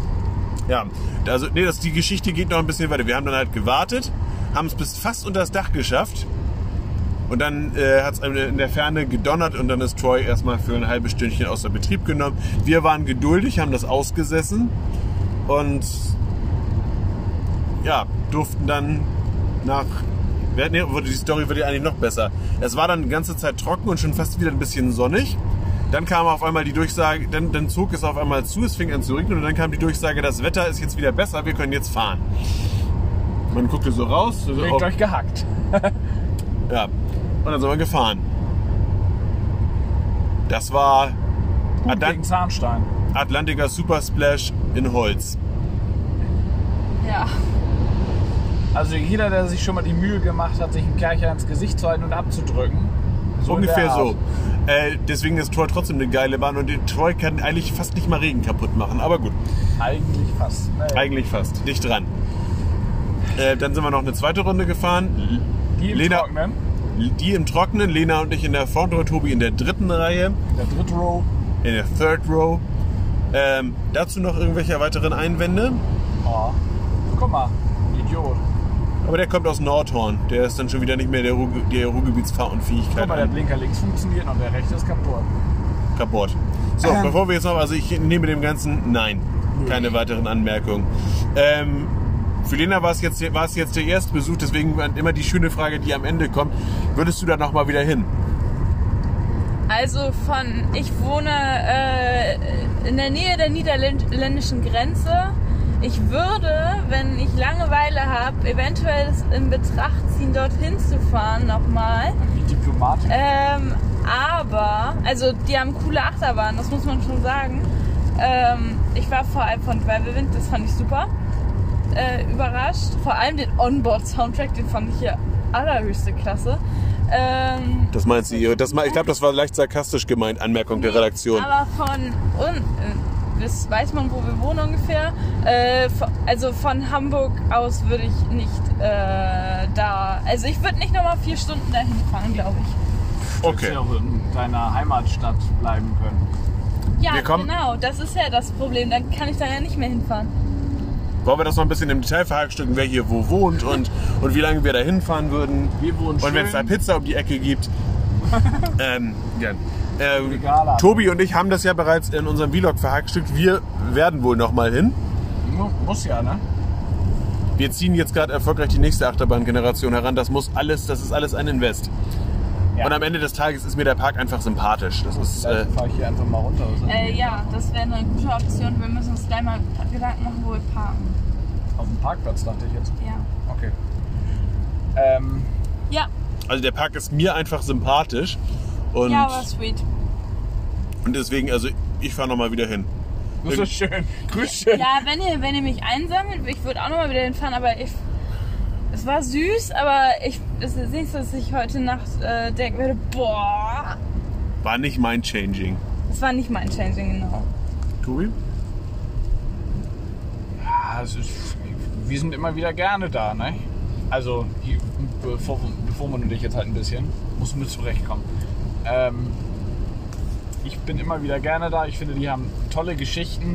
ja, also nee, das, die Geschichte geht noch ein bisschen weiter. Wir haben dann halt gewartet, haben es bis fast unter das Dach geschafft. Und dann äh, hat es in der Ferne gedonnert und dann ist Troy erstmal für ein halbes Stündchen außer Betrieb genommen. Wir waren geduldig, haben das ausgesessen und ja, durften dann nach. Nee, die Story wird ja eigentlich noch besser. Es war dann die ganze Zeit trocken und schon fast wieder ein bisschen sonnig. Dann kam auf einmal die Durchsage, dann, dann zog es auf einmal zu, es fing an zu regnen und dann kam die Durchsage, das Wetter ist jetzt wieder besser, wir können jetzt fahren. Man guckte so raus, so, Legt auf, euch gehackt. *laughs* ja, und dann sind wir gefahren. Das war Gut Atlant gegen Zahnstein. Atlantica Super Splash in Holz. Ja. Also jeder, der sich schon mal die Mühe gemacht hat, sich einen Kercher ins Gesicht zu halten und abzudrücken. So in Ungefähr so. Äh, deswegen ist Troy trotzdem eine geile Bahn und die Troy kann eigentlich fast nicht mal Regen kaputt machen. Aber gut, Eigentlich fast. Naja. eigentlich fast. Dicht dran. Äh, dann sind wir noch eine zweite Runde gefahren. Die im Lena- Trockenen. Die im Trockenen, Lena und ich in der Row, Tobi in der dritten Reihe, Der dritte Row. in der Third Row. Ähm, dazu noch irgendwelche weiteren Einwände. Oh. Guck mal, Idiot. Aber der kommt aus Nordhorn. Der ist dann schon wieder nicht mehr der, Ruhr, der Ruhrgebietsfahrunfähigkeit Guck mal, der Blinker links funktioniert und der rechte ist kaputt. kaputt. So, Ähm. bevor wir jetzt noch, also ich nehme dem Ganzen, nein, keine weiteren Anmerkungen. Ähm, für Lena war es jetzt, war es jetzt der erste Besuch, deswegen immer die schöne Frage, die am Ende kommt. Würdest du da noch mal wieder hin? Also von, ich wohne äh, in der Nähe der niederländischen Grenze. Ich würde, wenn ich Langeweile habe, eventuell in Betracht ziehen, dorthin zu fahren nochmal. Wie diplomatisch. Ähm, aber, also die haben coole Achterbahnen, das muss man schon sagen. Ähm, ich war vor allem von Drive-Wind, das fand ich super. Äh, überrascht. Vor allem den Onboard-Soundtrack, den fand ich hier allerhöchste Klasse. Ähm, Das meint sie. Das, ich glaube, das war leicht sarkastisch gemeint, Anmerkung der Redaktion. Aber von un, äh, das weiß man, wo wir wohnen ungefähr. Äh, also von Hamburg aus würde ich nicht äh, da. Also ich würde nicht nochmal vier Stunden dahin fahren, glaube ich. Okay. Ja auch in deiner Heimatstadt bleiben können. Ja, genau. Das ist ja das Problem. Dann kann ich da ja nicht mehr hinfahren. Wollen wir das noch ein bisschen im Detail verhackstücken, wer hier wo wohnt und, *laughs* und wie lange wir da hinfahren würden? Wir wohnen Und wenn es da. Pizza um die Ecke gibt. *laughs* ähm, ja. Ähm, haben. Tobi und ich haben das ja bereits in unserem Vlog verhackstückt. Wir werden wohl noch mal hin. Mu- Muss ja, ne? wir ziehen jetzt gerade erfolgreich die nächste Achterbahngeneration heran. Das muss alles, das ist alles ein Invest. Ja. Und am Ende des Tages ist mir der Park einfach sympathisch. Das ist, äh, Dann fahre ich hier einfach mal runter. Äh, ja, das wäre eine gute Option. Wir müssen uns gleich mal Gedanken machen, wo wir parken. Auf dem Parkplatz dachte ich jetzt. Ja. Okay. Ähm, Ja, also der Park ist mir einfach sympathisch. Und, ja, war sweet. und deswegen, also ich fahre nochmal wieder hin. das ist schön. Grüße. Ja, wenn ihr, wenn ihr mich einsammelt, ich würde auch nochmal wieder hinfahren, aber ich. Es war süß, aber ich, es ist nicht so, dass ich heute Nacht äh, denken würde, boah, War nicht mein Changing. das war nicht mein Changing, genau. Tobi? Ja, es ist, wir sind immer wieder gerne da, ne? Also, hier, bevor, bevor man dich jetzt halt ein bisschen, muss mit zurechtkommen. Ähm, ich bin immer wieder gerne da. Ich finde, die haben tolle Geschichten.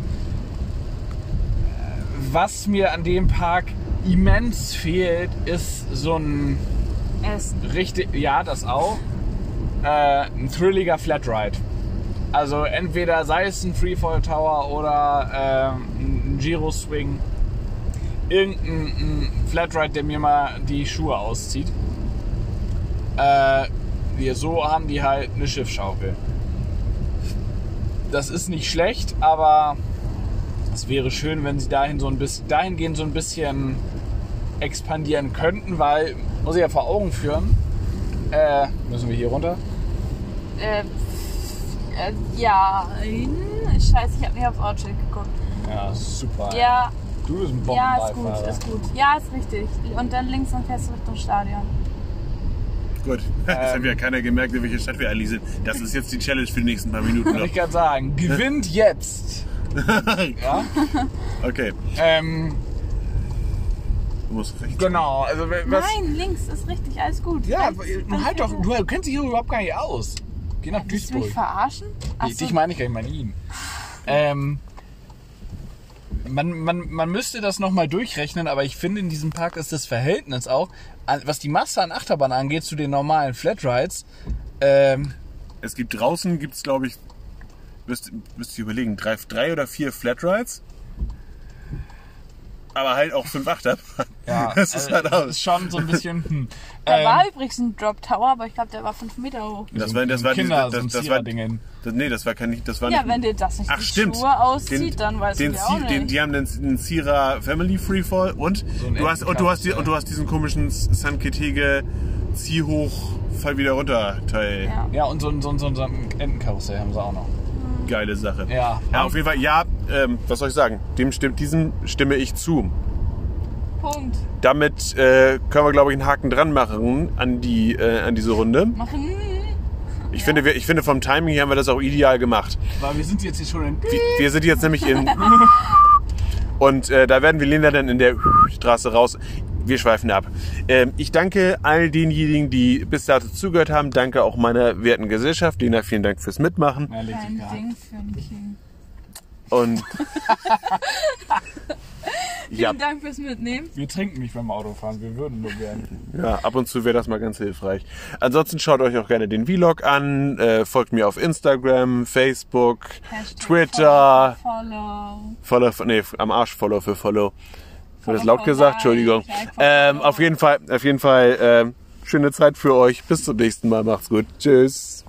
Äh, Was mir an dem Park immens fehlt, ist so ein Essen. richtig, ja, das auch, äh, ein thrilliger Flatride. Also entweder sei es ein Freefall Tower oder ähm, ein Giro Swing. Irgendein ein Flatride, der mir mal die Schuhe auszieht. Äh, wir so haben die halt eine Schiffschaukel. Das ist nicht schlecht, aber es wäre schön, wenn sie dahin so ein bisschen, dahingehend so ein bisschen expandieren könnten, weil, muss ich ja vor Augen führen, äh, müssen wir hier runter? Äh, äh, ja, scheiße, ich habe nicht aufs Ortschild geguckt. Ja, super. Ja, Du bist ein ja, ist gut, Bombenbeifahrer. ist gut. Ja, ist richtig. Und dann links und fährst du Richtung Stadion. Gut, *laughs* das hat ja keiner gemerkt, in welche Stadt wir eigentlich sind. Das ist jetzt die Challenge für die nächsten paar Minuten noch. Ich kann sagen, gewinnt jetzt. *laughs* ja? Okay, Ähm, du musst rechts. genau, also was. Nein, links ist richtig, alles gut. Ja, Rechts halt doch, gut. du kennst dich hier überhaupt gar nicht aus. Geh nach Willst du mich verarschen? Ach so. dich meine ich gar nicht, ich meine ihn. Ähm, man, man, man müsste das nochmal durchrechnen, aber ich finde in diesem Park ist das Verhältnis auch, was die Masse an Achterbahn angeht, zu den normalen Flatrides, ähm, Es gibt draußen, gibt es glaube ich, müsst, müsst ihr überlegen, drei, drei oder vier Flatrides. Aber halt auch fünf Achterbahnen. ja, *laughs* das ist also, halt das aus. ist schon so ein bisschen. Hm. Da Ähm, war übrigens ein Drop Tower, aber ich glaube, der war fünf Meter hoch. Das war, das war, Kinder, das, das, das war, das, nee, das war kein, das war Ja, nicht. wenn dir das nicht Ach die stimmt. Schuhe auszieht, dann weißt den, du ja auch Zi- den, nicht. Die haben den, den Sierra Family Freefall und So du hast und du hast die, und du hast diesen komischen San Ketege Zieh hoch, fall wieder runter Teil. ja. Ja, und so, ein- so, ein- so, ein- so ein Entenkarussell haben sie auch noch. Geile Sache. Ja. Ja, auf jeden Fall, ja, ähm, was soll ich sagen? Dem stimmt, diesem stimme ich zu. Punkt. Damit äh, können wir, glaube ich, einen Haken dran machen an, die, äh, an diese Runde. Machen. Ich, finde, wir, ich finde, vom Timing her haben wir das auch ideal gemacht. Weil wir sind jetzt hier schon in. Wir, wir sind jetzt nämlich in. *laughs* Und äh, da werden wir Linda dann in der Straße raus. Wir schweifen ab. Ähm, ich danke all denjenigen, die bis dato zugehört haben. Danke auch meiner werten Gesellschaft. Lena, vielen Dank fürs Mitmachen. Ja, Kein. Ding für einen King. Und *laughs* ja, Vielen Dank fürs Mitnehmen. Wir trinken nicht beim Autofahren, wir würden nur gerne. ja, ab und zu wäre das mal ganz hilfreich. Ansonsten schaut euch auch gerne den Vlog an. Äh, folgt mir auf Instagram, Facebook, Hashtag Twitter. Follow. Follow, nee, am Arsch Follow für Follow. Wurde das Follow laut gesagt? Entschuldigung. Ähm, auf jeden Fall, auf jeden Fall, ähm, schöne Zeit für euch. Bis zum nächsten Mal. Macht's gut. Tschüss.